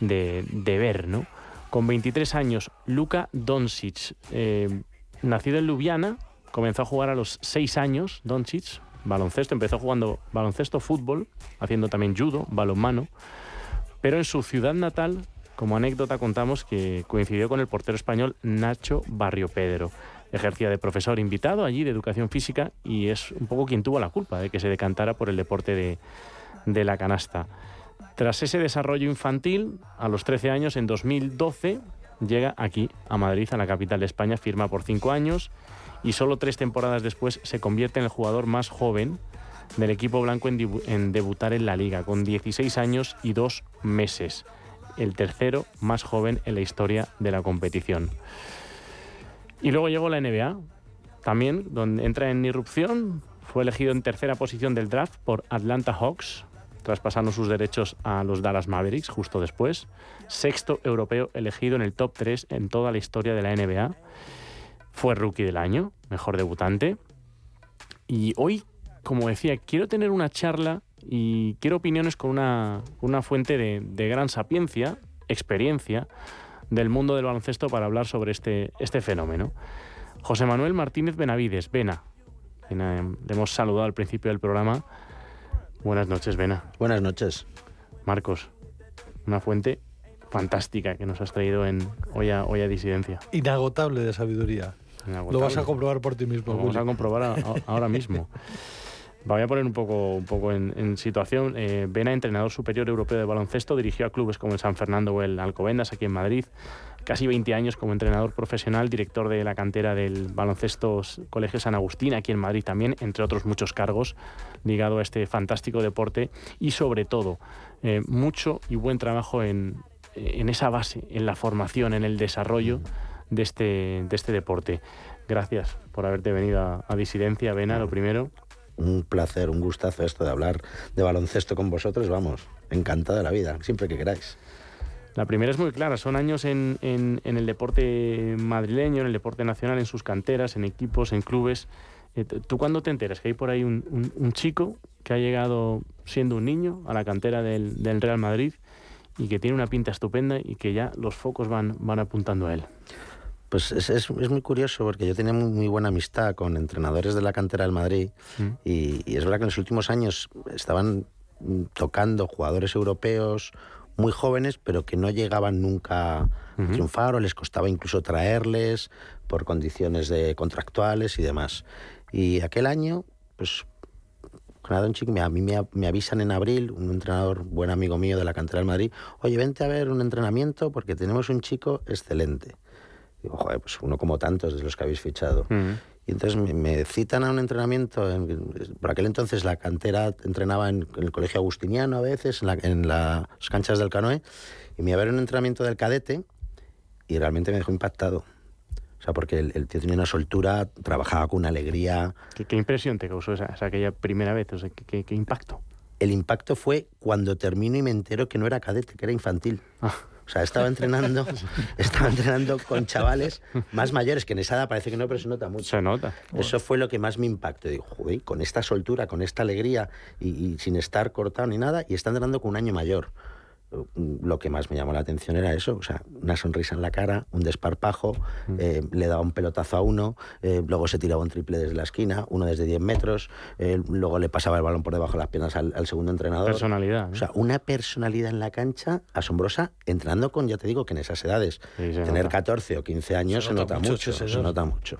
ver, ¿no? Con 23 años, Luka Doncic, eh, nacido en Ljubljana, comenzó a jugar a los 6 años, Doncic, baloncesto, empezó jugando baloncesto, fútbol, haciendo también judo, balonmano, pero en su ciudad natal, como anécdota contamos que coincidió con el portero español Nacho Barrio Pedro. Ejercía de profesor invitado allí de educación física y es un poco quien tuvo la culpa de que se decantara por el deporte de, de la canasta. Tras ese desarrollo infantil, a los 13 años, en 2012, llega aquí, a Madrid, a la capital de España, firma por cinco años y solo tres temporadas después se convierte en el jugador más joven del equipo blanco en, debutar en la liga, con 16 años y dos meses, el tercero más joven en la historia de la competición. Y luego llegó la NBA, también, donde entra en irrupción, fue elegido en tercera posición del draft por Atlanta Hawks, traspasando sus derechos a los Dallas Mavericks justo después. Sexto europeo elegido en el top 3 en toda la historia de la NBA. Fue rookie del año, mejor debutante. Y hoy, como decía, quiero tener una charla y quiero opiniones con una, una fuente de, de, gran sapiencia, experiencia del mundo del baloncesto para hablar sobre este, este fenómeno. José Manuel Martínez Benavides, Vena. Le hemos saludado al principio del programa Buenas noches, Vena. Buenas noches. Marcos, una fuente fantástica que nos has traído en Hoy a, Disidencia. Inagotable de sabiduría. Lo vas a comprobar por ti mismo. Lo vamos a comprobar ahora <laughs> mismo. Voy a poner un poco, un poco en, situación. Eh, Vena, entrenador superior europeo de baloncesto, dirigió a clubes como el San Fernando o el Alcobendas aquí en Madrid. Casi 20 años como entrenador profesional, director de la cantera del baloncesto Colegio San Agustín, aquí en Madrid también, entre otros muchos cargos ligado a este fantástico deporte. Y sobre todo, eh, mucho y buen trabajo en, esa base, en la formación, en el desarrollo de este, de este deporte. Gracias por haberte venido a, a Disidencia, Vena, lo primero un placer, un gustazo esto de hablar de baloncesto con vosotros, vamos, encantada la vida, siempre que queráis. La primera es muy clara, son años en, el deporte madrileño, en el deporte nacional, en sus canteras, en equipos, en clubes. Eh, ¿Tú cuándo te enteras que hay por ahí un, chico que ha llegado siendo un niño a la cantera del, Real Madrid y que tiene una pinta estupenda y que ya los focos van, van apuntando a él? Pues es, es, muy curioso porque yo tenía muy, buena amistad con entrenadores de la cantera del Madrid mm. y, es verdad que en los últimos años estaban tocando jugadores europeos muy jóvenes pero que no llegaban nunca a triunfar o les costaba incluso traerles por condiciones de contractuales y demás. Y aquel año, pues un chico, a mí me, me, avisan en abril, un entrenador, buen amigo mío de la cantera del Madrid, oye, vente a ver un entrenamiento porque tenemos un chico excelente. Digo, joder, pues uno como tantos de los que habéis fichado. Y entonces me, citan a un entrenamiento. por aquel entonces la cantera entrenaba en, el colegio agustiniano a veces, en, las canchas del canoe. Y me iba a ver un entrenamiento del cadete y realmente me dejó impactado. O sea, porque el, tío tenía una soltura, trabajaba con una alegría. ¿Qué, impresión te causó esa, aquella primera vez? O sea, ¿qué, impacto? El impacto fue cuando termino y me entero que no era cadete, que era infantil. Ah. O sea, estaba entrenando, <laughs> estaba entrenando con chavales más mayores, que en esa edad parece que no, pero se nota mucho. Se nota. Eso fue lo que más me impactó. Digo, joder, con esta soltura, con esta alegría y, y sin estar cortado ni nada, y está entrenando con un año mayor lo que más me llamó la atención era eso, o sea, una sonrisa en la cara, un desparpajo, mm. eh, le daba un pelotazo a uno, eh, luego se tiraba un triple desde la esquina, uno desde 10 metros, eh, luego le pasaba el balón por debajo de las piernas al, segundo entrenador. Personalidad. O sea, una personalidad en la cancha asombrosa, entrando con, ya te digo, que en esas edades, tener 14 o 15 años se, nota, mucho, se, nota mucho.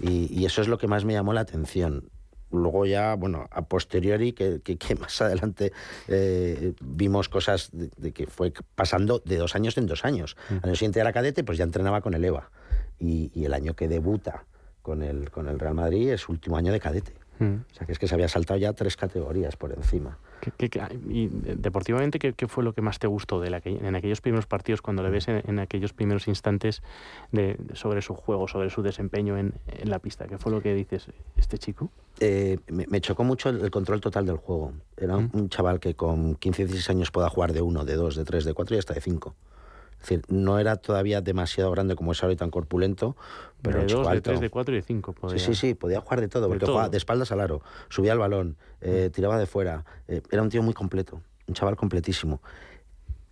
Mm. y eso es lo que más me llamó la atención luego ya, bueno, a posteriori, que, que, <laughs> más adelante eh, vimos cosas de, que fue pasando de dos años en dos años. Mm. Al año siguiente era cadete, pues ya entrenaba con el EVA. Y, el año que debuta con el, con el Real Madrid es último año de cadete. Mm. O sea, que es que se había saltado ya tres categorías por encima. Y deportivamente, ¿qué, fue lo que más te gustó de la, en aquellos primeros partidos, cuando le ves en, aquellos primeros instantes de, sobre su juego, sobre su desempeño en, la pista? ¿Qué fue lo que dices, este chico? Eh, me, chocó mucho el, control total del juego. Era un chaval que con 15, 16 años pueda jugar de 1, de 2, de 3, de 4 y hasta de 5. Es decir, no era todavía demasiado grande como es ahora y tan corpulento, pero de dos, de tres, de cuatro y de cinco. Sí, sí, sí, podía jugar de todo, porque jugaba de espaldas al aro, subía al balón, eh, mm. tiraba de fuera. Eh, era un tío muy completo, un chaval completísimo.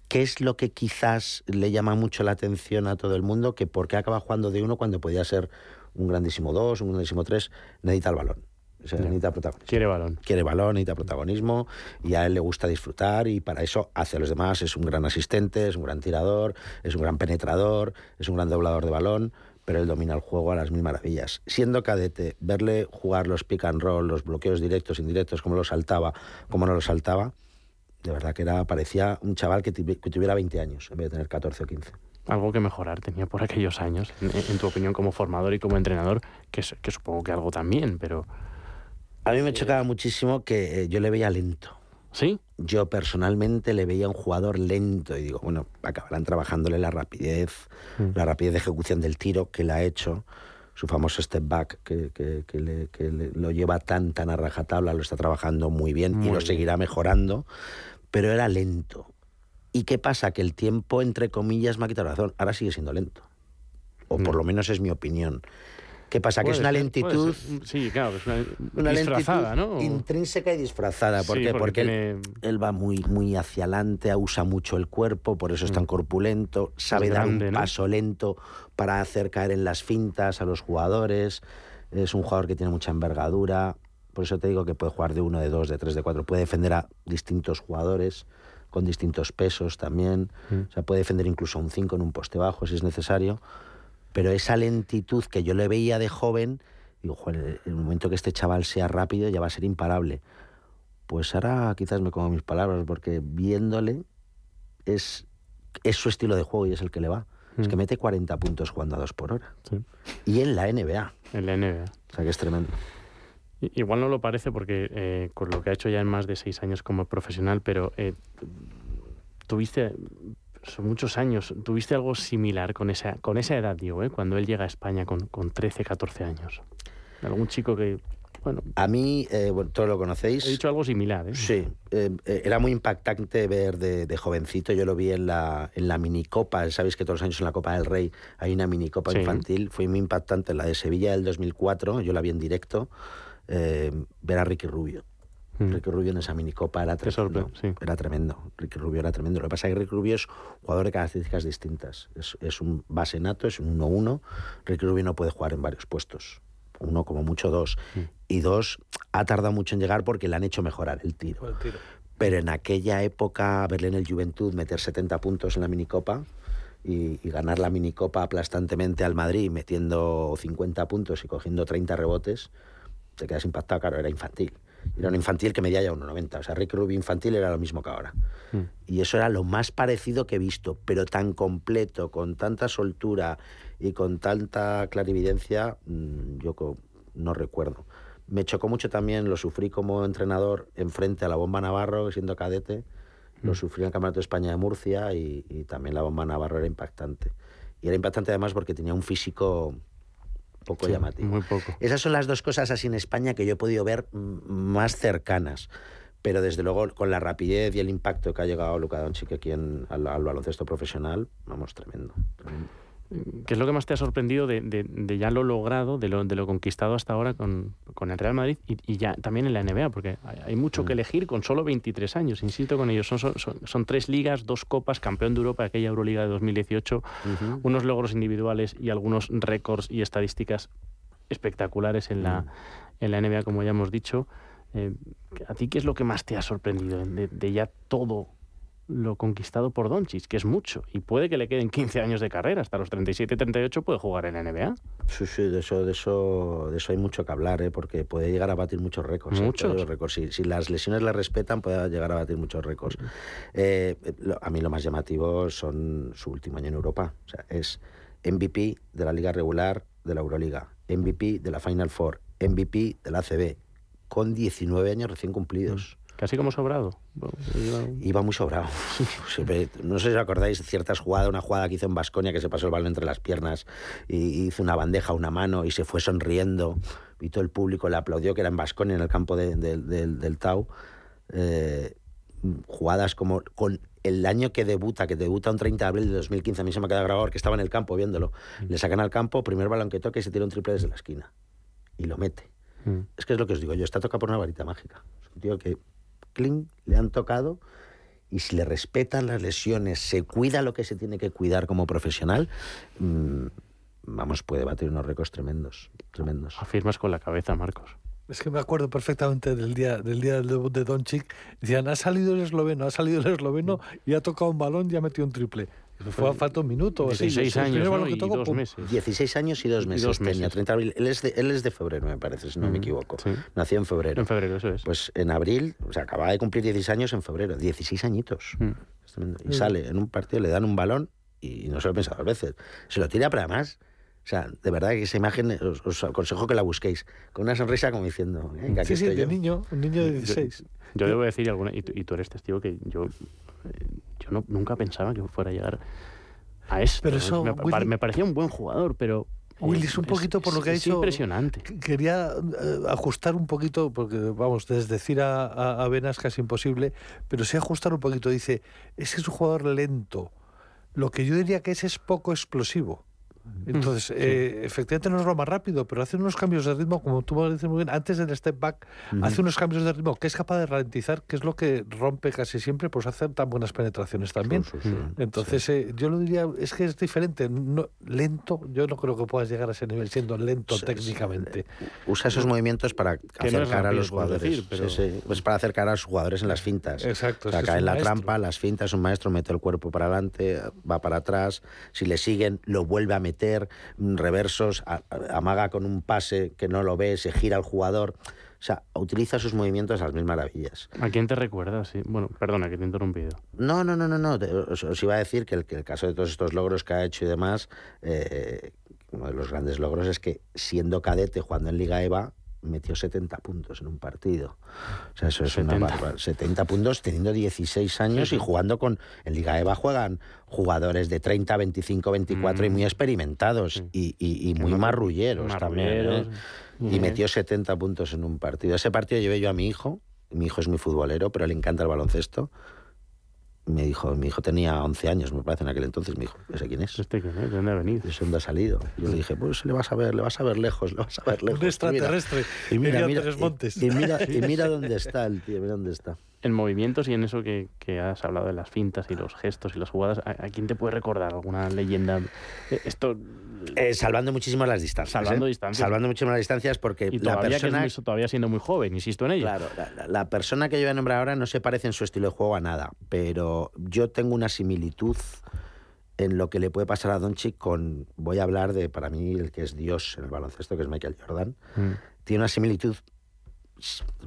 ¿Qué es lo que quizás le llama mucho la atención a todo el mundo? Que por qué acaba jugando de uno cuando podía ser un grandísimo dos, un grandísimo tres, necesita el balón necesita protagonismo. Quiere balón. Quiere balón, necesita protagonismo y a él le gusta disfrutar y para eso hace a los demás. Es un gran asistente, es un gran tirador, es un gran penetrador, es un gran doblador de balón, pero él domina el juego a las mil maravillas. Siendo cadete, verle jugar los pick and roll, los bloqueos directos, indirectos, cómo lo saltaba, cómo no lo saltaba, de verdad que era parecía un chaval que, tuviera 20 años en vez de tener 14 o 15 algo que mejorar tenía por aquellos años, en, tu opinión como formador y como entrenador, que, que, supongo que algo también, pero a mí me chocaba muchísimo que eh, yo le veía lento. ¿Sí? Yo personalmente le veía un jugador lento y digo, bueno, acabarán trabajándole la rapidez, mm. la rapidez de ejecución del tiro que le ha hecho, su famoso step back que, que, lo lleva tan, tan a rajatabla, lo está trabajando muy bien y lo seguirá mejorando, pero era lento. ¿Y qué pasa? Que el tiempo, entre comillas, me ha quitado razón. Ahora sigue siendo lento. O por mm. lo menos es mi opinión. ¿Qué pasa? que es una lentitud. sí, claro, es una, disfrazada, ¿no? Intrínseca y disfrazada. ¿Por qué? Porque, él, va muy, muy hacia adelante, usa mucho el cuerpo, por eso es tan mm. corpulento, sabe dar un paso lento para hacer caer en las fintas a los jugadores. Es un jugador que tiene mucha envergadura. Por eso te digo que puede jugar de uno, de dos, de tres, de cuatro. Puede defender a distintos jugadores con distintos pesos también. Mm. O sea, puede defender incluso un 5 en un poste bajo si es necesario pero esa lentitud que yo le veía de joven, digo, en el momento que este chaval sea rápido ya va a ser imparable. Pues ahora quizás me como mis palabras, porque viéndole es, es su estilo de juego y es el que le va. Es que mm. mete 40 puntos jugando a dos por hora. Y en la NBA. En la NBA. O sea que es tremendo. Igual no lo parece porque eh, con lo que ha hecho ya en más de seis años como profesional, pero eh, tuviste son muchos años. ¿Tuviste algo similar con esa, con esa edad, digo, ¿eh? cuando él llega a España con, con 13, 14 años? ¿Algún chico que bueno, a mí, eh, bueno, todos lo conocéis. He dicho algo similar. ¿eh? Sí, eh, era muy impactante ver de, jovencito. Yo lo vi en la, en la minicopa. Sabéis que todos los años en la Copa del Rey hay una minicopa infantil. Fue muy impactante la de Sevilla del 2004. Yo la vi en directo. ver a Ricky Rubio. Mm. Ricky Rubio en esa minicopa era tremendo. Era tremendo. Ricky Rubio era tremendo. Lo que pasa es que Ricky Rubio es jugador de características distintas. Es, un base nato, es un 1-1. Ricky Rubio no puede jugar en varios puestos. Uno, como mucho, dos. Mm. Y dos, ha tardado mucho en llegar porque le han hecho mejorar el tiro. Pero en aquella época, verle en el Juventud meter 70 puntos en la minicopa, y, y, ganar la minicopa aplastantemente al Madrid metiendo 50 puntos y cogiendo 30 rebotes, te quedas impactado, claro, era infantil. Era un infantil que medía ya 1,90. O sea, Rick Rubio infantil era lo mismo que ahora. Hmm. Y eso era lo más parecido que he visto, pero tan completo, con tanta soltura y con tanta clarividencia, mm, yo no recuerdo. Me chocó mucho también, lo sufrí como entrenador enfrente a la Bomba Navarro, siendo cadete. Lo hmm. sufrí en el Campeonato de España de Murcia y, y también la Bomba Navarro era impactante. Y era impactante además porque tenía un físico poco llamativo. Muy poco. Esas son las dos cosas así en España que yo he podido ver más cercanas. Pero desde luego, con la rapidez y el impacto que ha llegado Luka Doncic aquí en, al, al baloncesto profesional, vamos, tremendo. tremendo. ¿Qué es lo que más te ha sorprendido de, ya lo logrado, de lo, de lo conquistado hasta ahora con, el Real Madrid y, ya también en la NBA? Porque hay, mucho que mm. elegir con solo 23 años, insisto con ellos. Son, son, tres ligas, dos copas, campeón de Europa, aquella Euroliga de 2018, unos logros individuales y algunos récords y estadísticas espectaculares en, la, mm. en la NBA, como ya hemos dicho. Eh, ¿A ti qué es lo que más te ha sorprendido de ya todo lo conquistado por Doncic, que es mucho, y puede que le queden 15 años de carrera, hasta los 37 38 puede jugar en NBA. Sí, sí, de eso, de eso, de eso hay mucho que hablar, ¿eh? porque puede llegar a batir muchos récords. ¿eh? Muchos. récords. Si, las lesiones le respetan, puede llegar a batir muchos récords. Eh, a mí lo más llamativo son su último año en Europa. O sea, es MVP de la liga regular de la Euroliga, MVP de la Final Four, MVP de la ACB, con 19 años recién cumplidos. Casi como sobrado. Iba muy sobrado. <laughs> no sé si os acordáis ciertas jugadas, una jugada que hizo en Basconia que se pasó el balón entre las piernas y hizo una bandeja, una mano y se fue sonriendo y todo el público le aplaudió que era en Basconia, en el campo del Tau. Eh, jugadas como con el año que debuta, que debuta un 30 de abril de 2015, a mí se me ha quedado grabado que estaba en el campo viéndolo. Mm. Le sacan al campo, primer balón que toca y se tira un triple desde la esquina. Y lo mete. Mm. Es que es lo que os digo yo, está tocado por una varita mágica. Es un tío que le han tocado y si le respetan las lesiones, se cuida lo que se tiene que cuidar como profesional, mm, vamos, puede batir unos récords tremendos, tremendos. Afirmas con la cabeza, Marcos. Es que me acuerdo perfectamente del día del día del debut de Doncic. Decían, ha salido el esloveno, ha salido el esloveno y ha tocado un balón y ha metido un triple. Fue a falta un minuto. 16 años y dos meses. 16 años y dos meses. Tenía 30 de abril. Él es de, él es de febrero, me parece, si no me equivoco. Nació en febrero. En febrero, eso es. Pues en abril, o sea, acababa de cumplir 16 años en febrero. 16 añitos. Mm. Y sale en un partido, le dan un balón y no se lo he pensado dos veces. Se lo tira, pero además... O sea, de verdad que esa imagen os, aconsejo que la busquéis. Con una sonrisa como diciendo... sí, sí, de niño, un niño de 16. Yo, debo decir alguna... Y tú, eres testigo que yo... Yo nunca pensaba que fuera a llegar a eso. Pero eso me, parecía un buen jugador, pero Willy, es un poquito por lo que ha dicho. impresionante. Quería eh, ajustar un poquito, porque vamos, decir a, a, Venas casi imposible, pero sí ajustar un poquito. Dice, es que es un jugador lento. Lo que yo diría que es es poco explosivo. Entonces, eh, efectivamente no es lo más rápido, pero hace unos cambios de ritmo, como tú me dices muy bien, antes del step back, hace unos cambios de ritmo que es capaz de ralentizar, que es lo que rompe casi siempre, pues hacer tan buenas penetraciones también. Entonces, eh, yo lo diría, es que es diferente. No, lento, yo no creo que puedas llegar a ese nivel siendo lento técnicamente. Usa esos movimientos para acercar a los jugadores. Pues para acercar a los jugadores en las fintas. Exacto. O sea, cae en la trampa, las fintas, un maestro mete el cuerpo para adelante, va para atrás, si le siguen, lo vuelve a meter Mm, reversos, amaga con un pase que no lo ve, se gira el jugador. O sea, utiliza sus movimientos a las mil maravillas. ¿A quién te recuerda? Sí. Bueno, perdona que te he interrumpido. No, no, no, no, no. Os, iba a decir que el, que el, caso de todos estos logros que ha hecho y demás, eh, uno de los grandes logros es que siendo cadete jugando en Liga EVA, metió 70 puntos en un partido. O sea, eso es 70. una 70 puntos teniendo 16 años y jugando con. En Liga EVA juegan jugadores de 30, 25, 24 y muy experimentados y, y, muy marrulleros, también. ¿eh? Y metió 70 puntos en un partido. Ese partido llevé yo a mi hijo. Mi hijo es muy futbolero, pero le encanta el baloncesto me dijo, mi hijo tenía 11 años, me parece, en aquel entonces, me dijo, ¿ese quién es? ¿Este quién es? ¿De dónde ha venido? ¿De dónde ha salido? Yo le dije, pues le vas a ver, le vas a ver lejos, le vas a ver lejos. Un extraterrestre. Y mira, mira, y, mira, y <laughs> mira dónde está el tío, mira dónde está en movimientos y en eso que, que, has hablado de las fintas y los gestos y las jugadas, ¿a, quién te puede recordar alguna leyenda? Eh, esto eh, salvando muchísimo las distancias. Salvando ¿eh? distancias. Salvando muchísimo las distancias porque y la persona... Que todavía siendo muy joven, insisto en ello. Claro, la, persona que yo voy a nombrar ahora no se parece en su estilo de juego a nada, pero yo tengo una similitud en lo que le puede pasar a Doncic con... Voy a hablar de, para mí, el que es Dios en el baloncesto, que es Michael Jordan. Mm. Tiene una similitud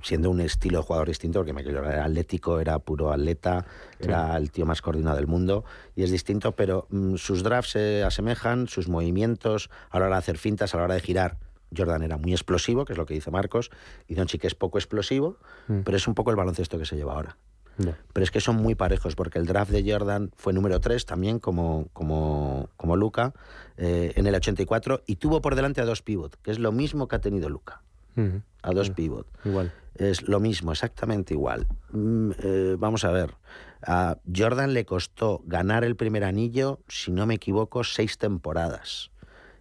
siendo un estilo de jugador distinto, porque Michael Jordan era atlético, era puro atleta, era el tío más coordinado del mundo, y es distinto, pero mm, sus drafts se asemejan, sus movimientos, a la hora de hacer fintas, a la hora de girar. Jordan era muy explosivo, que es lo que dice Marcos, y Doncic es poco explosivo, mm. pero es un poco el baloncesto que se lleva ahora. Pero es que son muy parejos, porque el draft de Jordan fue número 3 también, como, como, como Luca, eh, en el 84, y tuvo por delante a dos pivot, que es lo mismo que ha tenido Luca a dos pivot. Igual. Es lo mismo, exactamente igual. Mm, eh, vamos a ver. A Jordan le costó ganar el primer anillo, si no me equivoco, seis temporadas.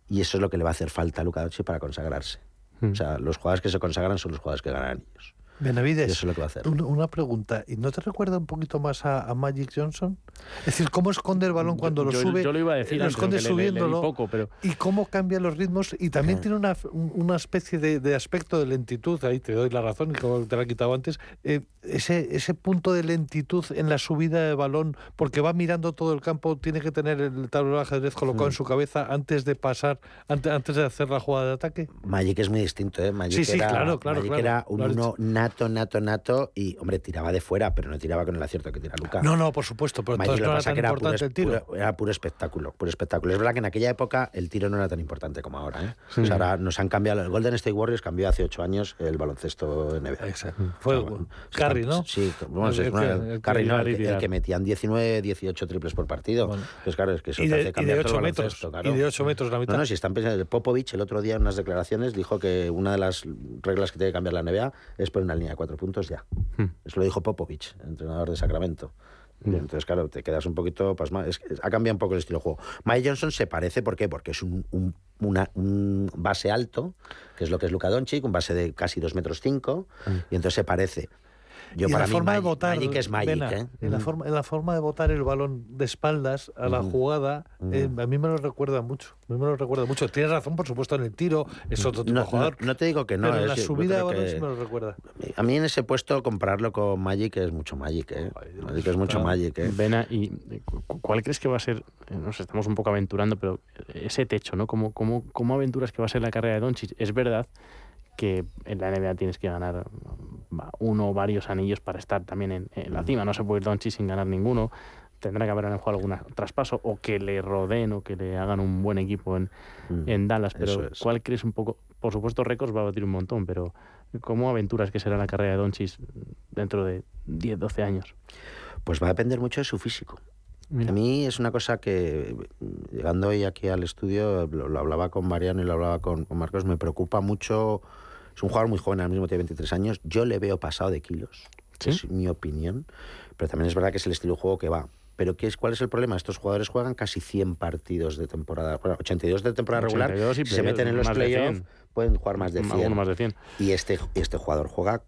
Y eso es lo que le va a hacer falta a Luca Doncic para consagrarse. O sea, los jugadores que se consagran son los jugadores que ganan anillos. Benavides, eso es lo que va a hacer. Una, pregunta. ¿Y no te recuerda un poquito más a, Magic Johnson? Es decir, ¿cómo esconde el balón cuando lo sube? Yo lo iba a decir, lo esconde subiéndolo. poco, pero... Y cómo cambia los ritmos. Y también tiene una, una especie de, aspecto de lentitud. Ahí te doy la razón, y como te la he quitado antes. Eh, ese, ese punto de lentitud en la subida de balón, porque va mirando todo el campo, tiene que tener el tablero de ajedrez colocado en mm. su cabeza antes de pasar, antes, antes de hacer la jugada de ataque. Magic es muy distinto, ¿eh? Magic sí, sí, era, claro, claro. Magic era un uno nato nato, nato, nato, y, hombre, tiraba de fuera, pero no tiraba con el acierto que tira Luca. No, no, por supuesto, pero entonces no era pasa tan que era puro, importante el tiro. puro- era puro espectáculo, puro espectáculo. Es verdad que en aquella época el tiro no era tan importante como ahora. ¿eh? O sea, ahora nos han cambiado, el Golden State Warriors cambió hace ocho años el baloncesto NBA. Exacto. Fue bueno. Curry, ¿no? Sí, bueno, El- el el que- Curry no, el, metían 19, 18 triples por partido. Bueno. Pues claro, es que eso Y te de, hace y cambiar de todo 8 el metros. claro. Y de 8 metros la mitad. No, no, si están pensando, Popovich el otro día en unas declaraciones dijo que una de las reglas que tiene que cambiar la NBA es poner una línea de cuatro puntos ya. Hmm. Eso lo dijo Popovich, entrenador de Sacramento. Y Entonces, claro, te quedas un poquito pasmado. Es que ha cambiado un poco el estilo de juego. Mike Johnson se parece, ¿por qué? Porque es un, un- una- un base alto, que es lo que es Luka Doncic, un base de casi 2 metros 5, y entonces se parece. Yo y para la mí forma de Magic, botar, Magic es Magic, Vena, ¿eh? en, la forma, en la forma de botar el balón de espaldas a la jugada, eh, a mí me lo recuerda mucho. A mí me lo recuerda mucho. Tienes razón, por supuesto, en el tiro, es otro tipo No, de jugador. no- no te digo que no, pero en es- la yo subida de balón sí me lo recuerda. A mí en ese puesto compararlo con Magic es mucho Magic, ¿eh? Ay. Magic es mucho. Magic, ¿eh? Vena, ¿y eh, cu- cuál crees que va a ser? eh, Nos estamos un poco aventurando, pero ese techo, ¿no? ¿Cómo, cómo, cómo aventuras que va a ser la carrera de Doncic? Es verdad que en la NBA tienes que ganar va, uno o varios anillos para estar también en, en la cima. No se puede ir Doncic sin ganar ninguno. Tendrá que haber en el juego algún traspaso o que le rodeen o que le hagan un buen equipo en, Mm. en Dallas. Pero es. ¿cuál crees un poco? Por supuesto, récords va a batir un montón, pero ¿cómo aventuras que será la carrera de Doncic dentro de 10, 12 años? Pues va a depender mucho de su físico. Mira. A mí es una cosa que, llegando hoy aquí al estudio, lo, lo hablaba con Mariano y lo hablaba con, con Marcos, me preocupa mucho. Es un jugador muy joven, al mismo tiene 23 años. Yo le veo pasado de kilos, ¿Sí? es mi opinión. Pero también es verdad que es el estilo de juego que va. Pero ¿qué es, ¿cuál es el problema? Estos jugadores juegan casi 100 partidos de temporada, bueno, 82 de temporada 82 regular. y Si se meten en los más de 100. playoffs, pueden jugar más de 100. Alguno más de 100. Y este, este jugador juega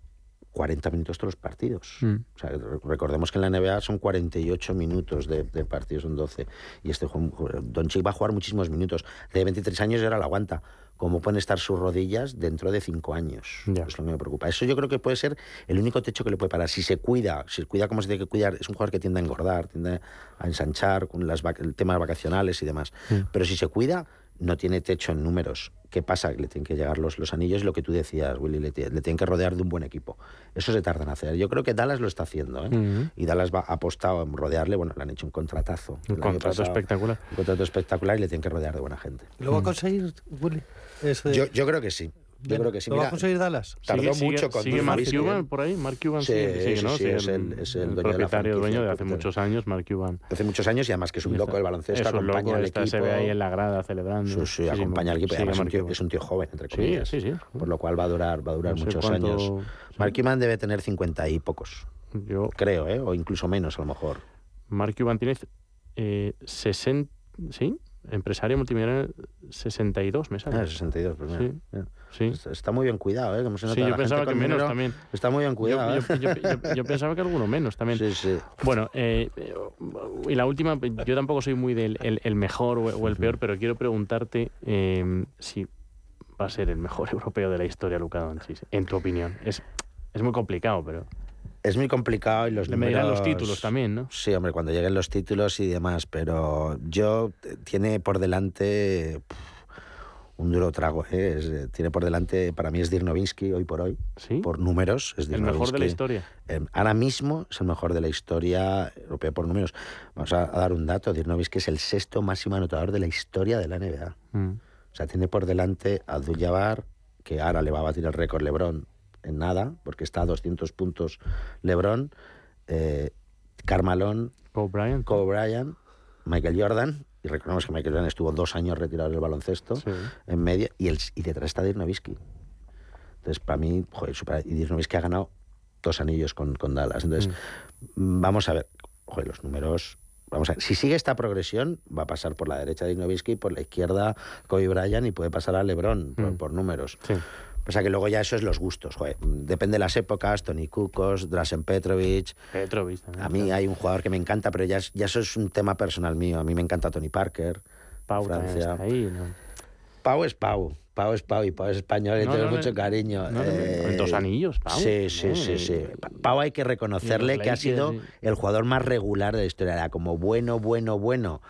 40 minutos todos los partidos. Mm. O sea, re- recordemos que en la NBA son 48 minutos de, de partidos, son 12. Y este juego- Doncic va a jugar muchísimos minutos. De 23 años y ahora la aguanta. ¿Cómo pueden estar sus rodillas dentro de 5 años? Ya. Es lo que me preocupa. Eso yo creo que puede ser el único techo que le puede parar. Si se cuida, si se cuida como se tiene que cuidar, es un jugador que tiende a engordar, tiende a ensanchar con las vac- el tema vacacionales y demás. Pero si se cuida, no tiene techo en números. ¿Qué pasa? Que le tienen que llegar los, los anillos y lo que tú decías, Willy, le, tie- le tienen que rodear de un buen equipo. Eso se tarda en hacer. Yo creo que Dallas lo está haciendo. ¿eh? Y Dallas va, ha apostado en rodearle, bueno, le han hecho un contratazo. Un contrato pasado. espectacular. Un contrato espectacular y le tienen que rodear de buena gente. ¿Lo va a conseguir, Willy? Ese- Yo, yo creo que sí. Yo Vena, creo que sí. ¿Lo va a Mira, conseguir Dallas? Tardó Sigue- mucho con sigue Mark Cuban por ahí. Mark Cuban Sí, sigue, sigue, sí, ¿no? sí, Sigue es el- es el dueño de la propietario, franquicia, dueño de el hace muchos años, Mark Cuban. Hace muchos años y además que es un loco del baloncesto, es un acompaña loco, al está, equipo. se ve ahí en la grada celebrando. Sí, sí, acompaña al equipo. además es un, Mark tío, es un tío joven, entre Sí, comillas. sí, sí. Por lo cual va a durar, va a durar No muchos cuánto- años. sí. Mark Cuban debe tener 50 y pocos, Yo, creo, ¿eh? o incluso menos a lo mejor. Mark Cuban tiene eh, 60, ¿sí? Empresario multimillonario 62, me sale. Ah, 62, pues mira, Sí. mira. Sí. Está- muy bien cuidado, ¿eh? Como se nota Sí, la yo gente pensaba que con menos dinero, también. Está muy bien Yo, cuidado, yo- ¿eh? yo- yo- yo pensaba que alguno menos también. Sí, sí. Bueno, eh, eh, y la última, yo tampoco soy muy del el, el mejor o, o el peor, pero quiero preguntarte eh, si va a ser el mejor <laughs> europeo de la historia, Luka Doncic, en tu opinión. Es, es muy complicado, pero Es muy complicado y los le medirán los números- títulos también, ¿no? Sí, hombre, cuando lleguen los títulos y demás, pero yo eh, tiene por delante un duro trago, ¿eh? Es, eh, tiene por delante, para mí es Dirk Nowitzki hoy por hoy, Sí. por números, es el mejor de la historia. Eh, ahora mismo es el mejor de la historia europea por números. Vamos a, a dar un dato, Dirk Nowitzki es el sexto máximo anotador de la historia de la NBA. Mm. O sea, tiene por delante a Abdul-Jabbar, que ahora le va a batir el récord LeBron en nada, porque está a 200 puntos LeBron, eh, Carmalón, Kobe Bryant. Kobe Bryant, Michael Jordan, y recordemos que Michael Jordan estuvo dos años retirado del baloncesto, Sí. en media, y, el, y detrás está Dirk Nowitzki. Entonces, para mí, joder, supera- y Dirk Nowitzki ha ganado dos anillos con, con Dallas. Entonces, mm, vamos a ver, joder, los números... Vamos a ver, si sigue esta progresión, va a pasar por la derecha Nowitzki, por la izquierda Kobe Bryant y puede pasar a LeBron por, Mm. por números. Sí. O sea que luego ya eso es los gustos, joder. Depende de las épocas, Tony Kukos, Drasen Petrovic, Petrovic también. a mí hay un jugador que me encanta, pero ya, ya eso es un tema personal mío. A mí me encanta Tony Parker. Pau Francia. ahí, ¿no? Pau es Pau. Pau es Pau y Pau es español y No, tengo no, mucho cariño. Eh, Dos anillos, Pau. Sí, sí, sí, sí. Pa- Pau hay que reconocerle que ha sido el jugador más regular de la historia. Era como bueno, bueno, bueno.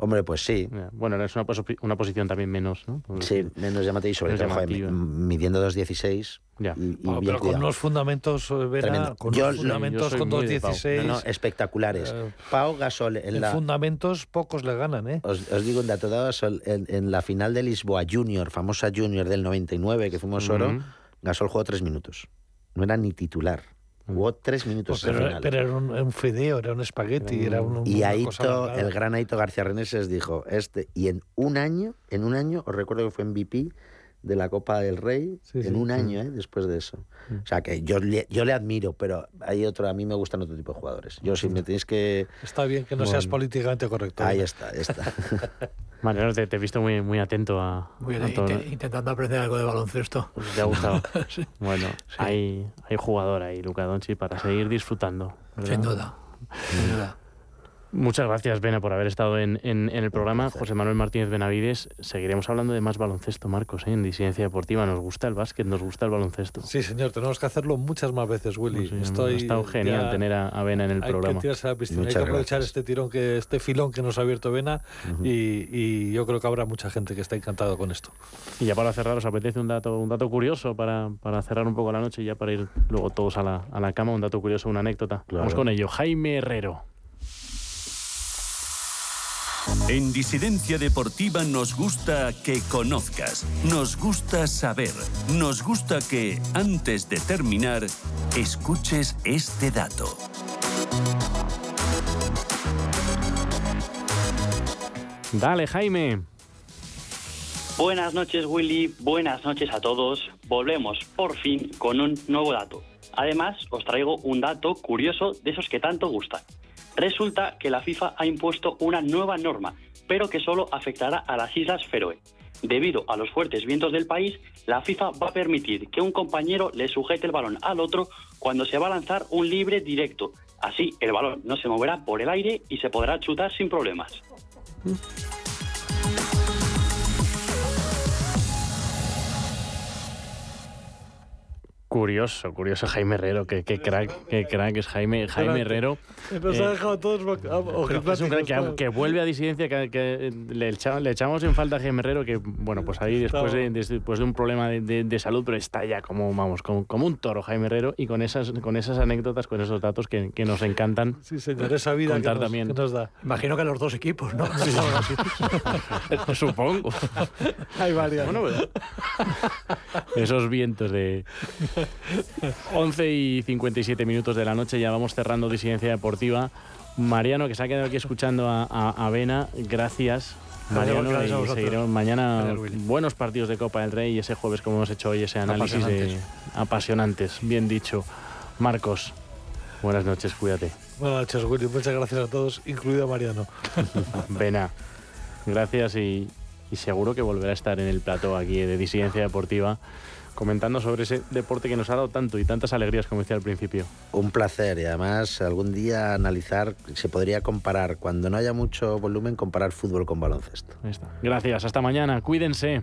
Hombre, pues sí. Bueno, es una, una posición también menos, ¿no? sí, menos llamativa y sobre todo joder, midiendo 2.16. Ya. Y, pero con unos fundamentos, eh, Vera, con unos fundamentos con 2.16. No, espectaculares. Eh, Pau Gasol. En, en fundamentos pocos le ganan, ¿eh? Os, digo un dato dado, en, en, la final de Lisboa Junior, famosa Junior del 99, que fuimos oro, Gasol jugó tres minutos. No era ni titular. Jugó tres minutos. Pues pero, pero, era un, fideo, era un espagueti, era un, Y Aito, el gran Aito García Reneses dijo, este, y en un año, en un año, os recuerdo que fue MVP de la Copa del Rey, en un año, ¿eh? después de eso. Mm. O sea, que yo, yo le admiro, pero hay otro, a mí me gustan otro tipo de jugadores. Yo si me tenéis que... Está bien que no seas políticamente correcto. Ahí ¿eh? está, ahí está. <laughs> Mariano, te, he visto muy, muy atento a, intentando aprender algo de baloncesto. Pues te ha gustado. <laughs> Bueno, hay, hay jugador ahí, Luca Donchi, para seguir disfrutando. Sin duda. Sin duda. Muchas gracias, Bena, por haber estado en, el programa. José Manuel Martínez Benavides. Seguiremos hablando de más baloncesto, Marcos, ¿eh? en Disidencia Deportiva. Nos gusta el básquet, nos gusta el baloncesto. Sí, señor, tenemos que hacerlo muchas más veces, Willy. Pues Estoy, ha estado genial tener a, Bena en el programa. Que hay que aprovechar este tirón, que este filón que nos ha abierto Bena y, yo creo que habrá mucha gente que está encantado con esto. Y ya para cerrar, ¿os apetece un dato, un dato curioso para, cerrar un poco la noche y ya para ir luego todos a la, a la cama? Un dato curioso, una anécdota. Vamos con ello. Jaime Herrero. En Disidencia Deportiva nos gusta que conozcas, nos gusta saber, nos gusta que, antes de terminar, escuches este dato. Dale, Jaime. Buenas noches, Willy. Buenas noches a todos. Volvemos por fin con un nuevo dato. Además, os traigo un dato curioso de esos que tanto gustan. Resulta que la FIFA ha impuesto una nueva norma, pero que solo afectará a las Islas Feroe. Debido a los fuertes vientos del país, la FIFA va a permitir que un compañero le sujete el balón al otro cuando se va a lanzar un libre directo. Así, el balón no se moverá por el aire y se podrá chutar sin problemas. Curioso, curioso Jaime Herrero, que, crack, qué crack es Jaime, Jaime Herrero. Nos ha eh, dejado todos es un crack que, vuelve a disidencia, que, le, echamos, en falta a Jaime Herrero, que bueno, pues ahí después de, después de un problema de, salud, pero está ya como, vamos, como, como, un toro Jaime Herrero y con esas, con esas anécdotas, con esos datos que, nos encantan. Sí, señor, esa vida contar también. nos da. Imagino que los dos equipos, ¿no? <laughs> <laughs> Supongo. Hay varias. Bueno, pues, esos vientos de 11 y 57 minutos de la noche, ya vamos cerrando Disidencia Deportiva. Mariano, que se ha quedado aquí escuchando a, a, Vena, gracias. Mariano, y seguiremos mañana buenos partidos de Copa del Rey y ese jueves, como hemos hecho hoy, ese análisis apasionantes, de, apasionantes bien dicho. Marcos, buenas noches, cuídate. Buenas noches, Willy. Muchas gracias a todos, incluido a Mariano. <laughs> Vena, gracias y, y seguro que volverá a estar en el plato aquí de Disidencia Deportiva comentando sobre ese deporte que nos ha dado tanto y tantas alegrías, como decía al principio. Un placer y además algún día analizar, se podría comparar, cuando no haya mucho volumen, comparar fútbol con baloncesto. Gracias, hasta mañana, cuídense.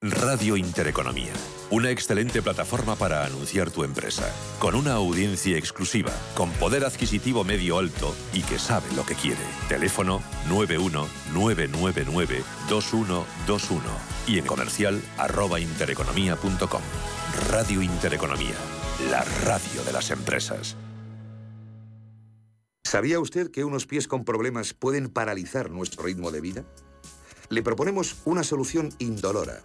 Radio Intereconomía, una excelente plataforma para anunciar tu empresa, con una audiencia exclusiva, con poder adquisitivo medio alto y que sabe lo que quiere. Teléfono 919992121 y en comercial arroba intereconomía.com. Radio Intereconomía, la radio de las empresas. ¿Sabía usted que unos pies con problemas pueden paralizar nuestro ritmo de vida? Le proponemos una solución indolora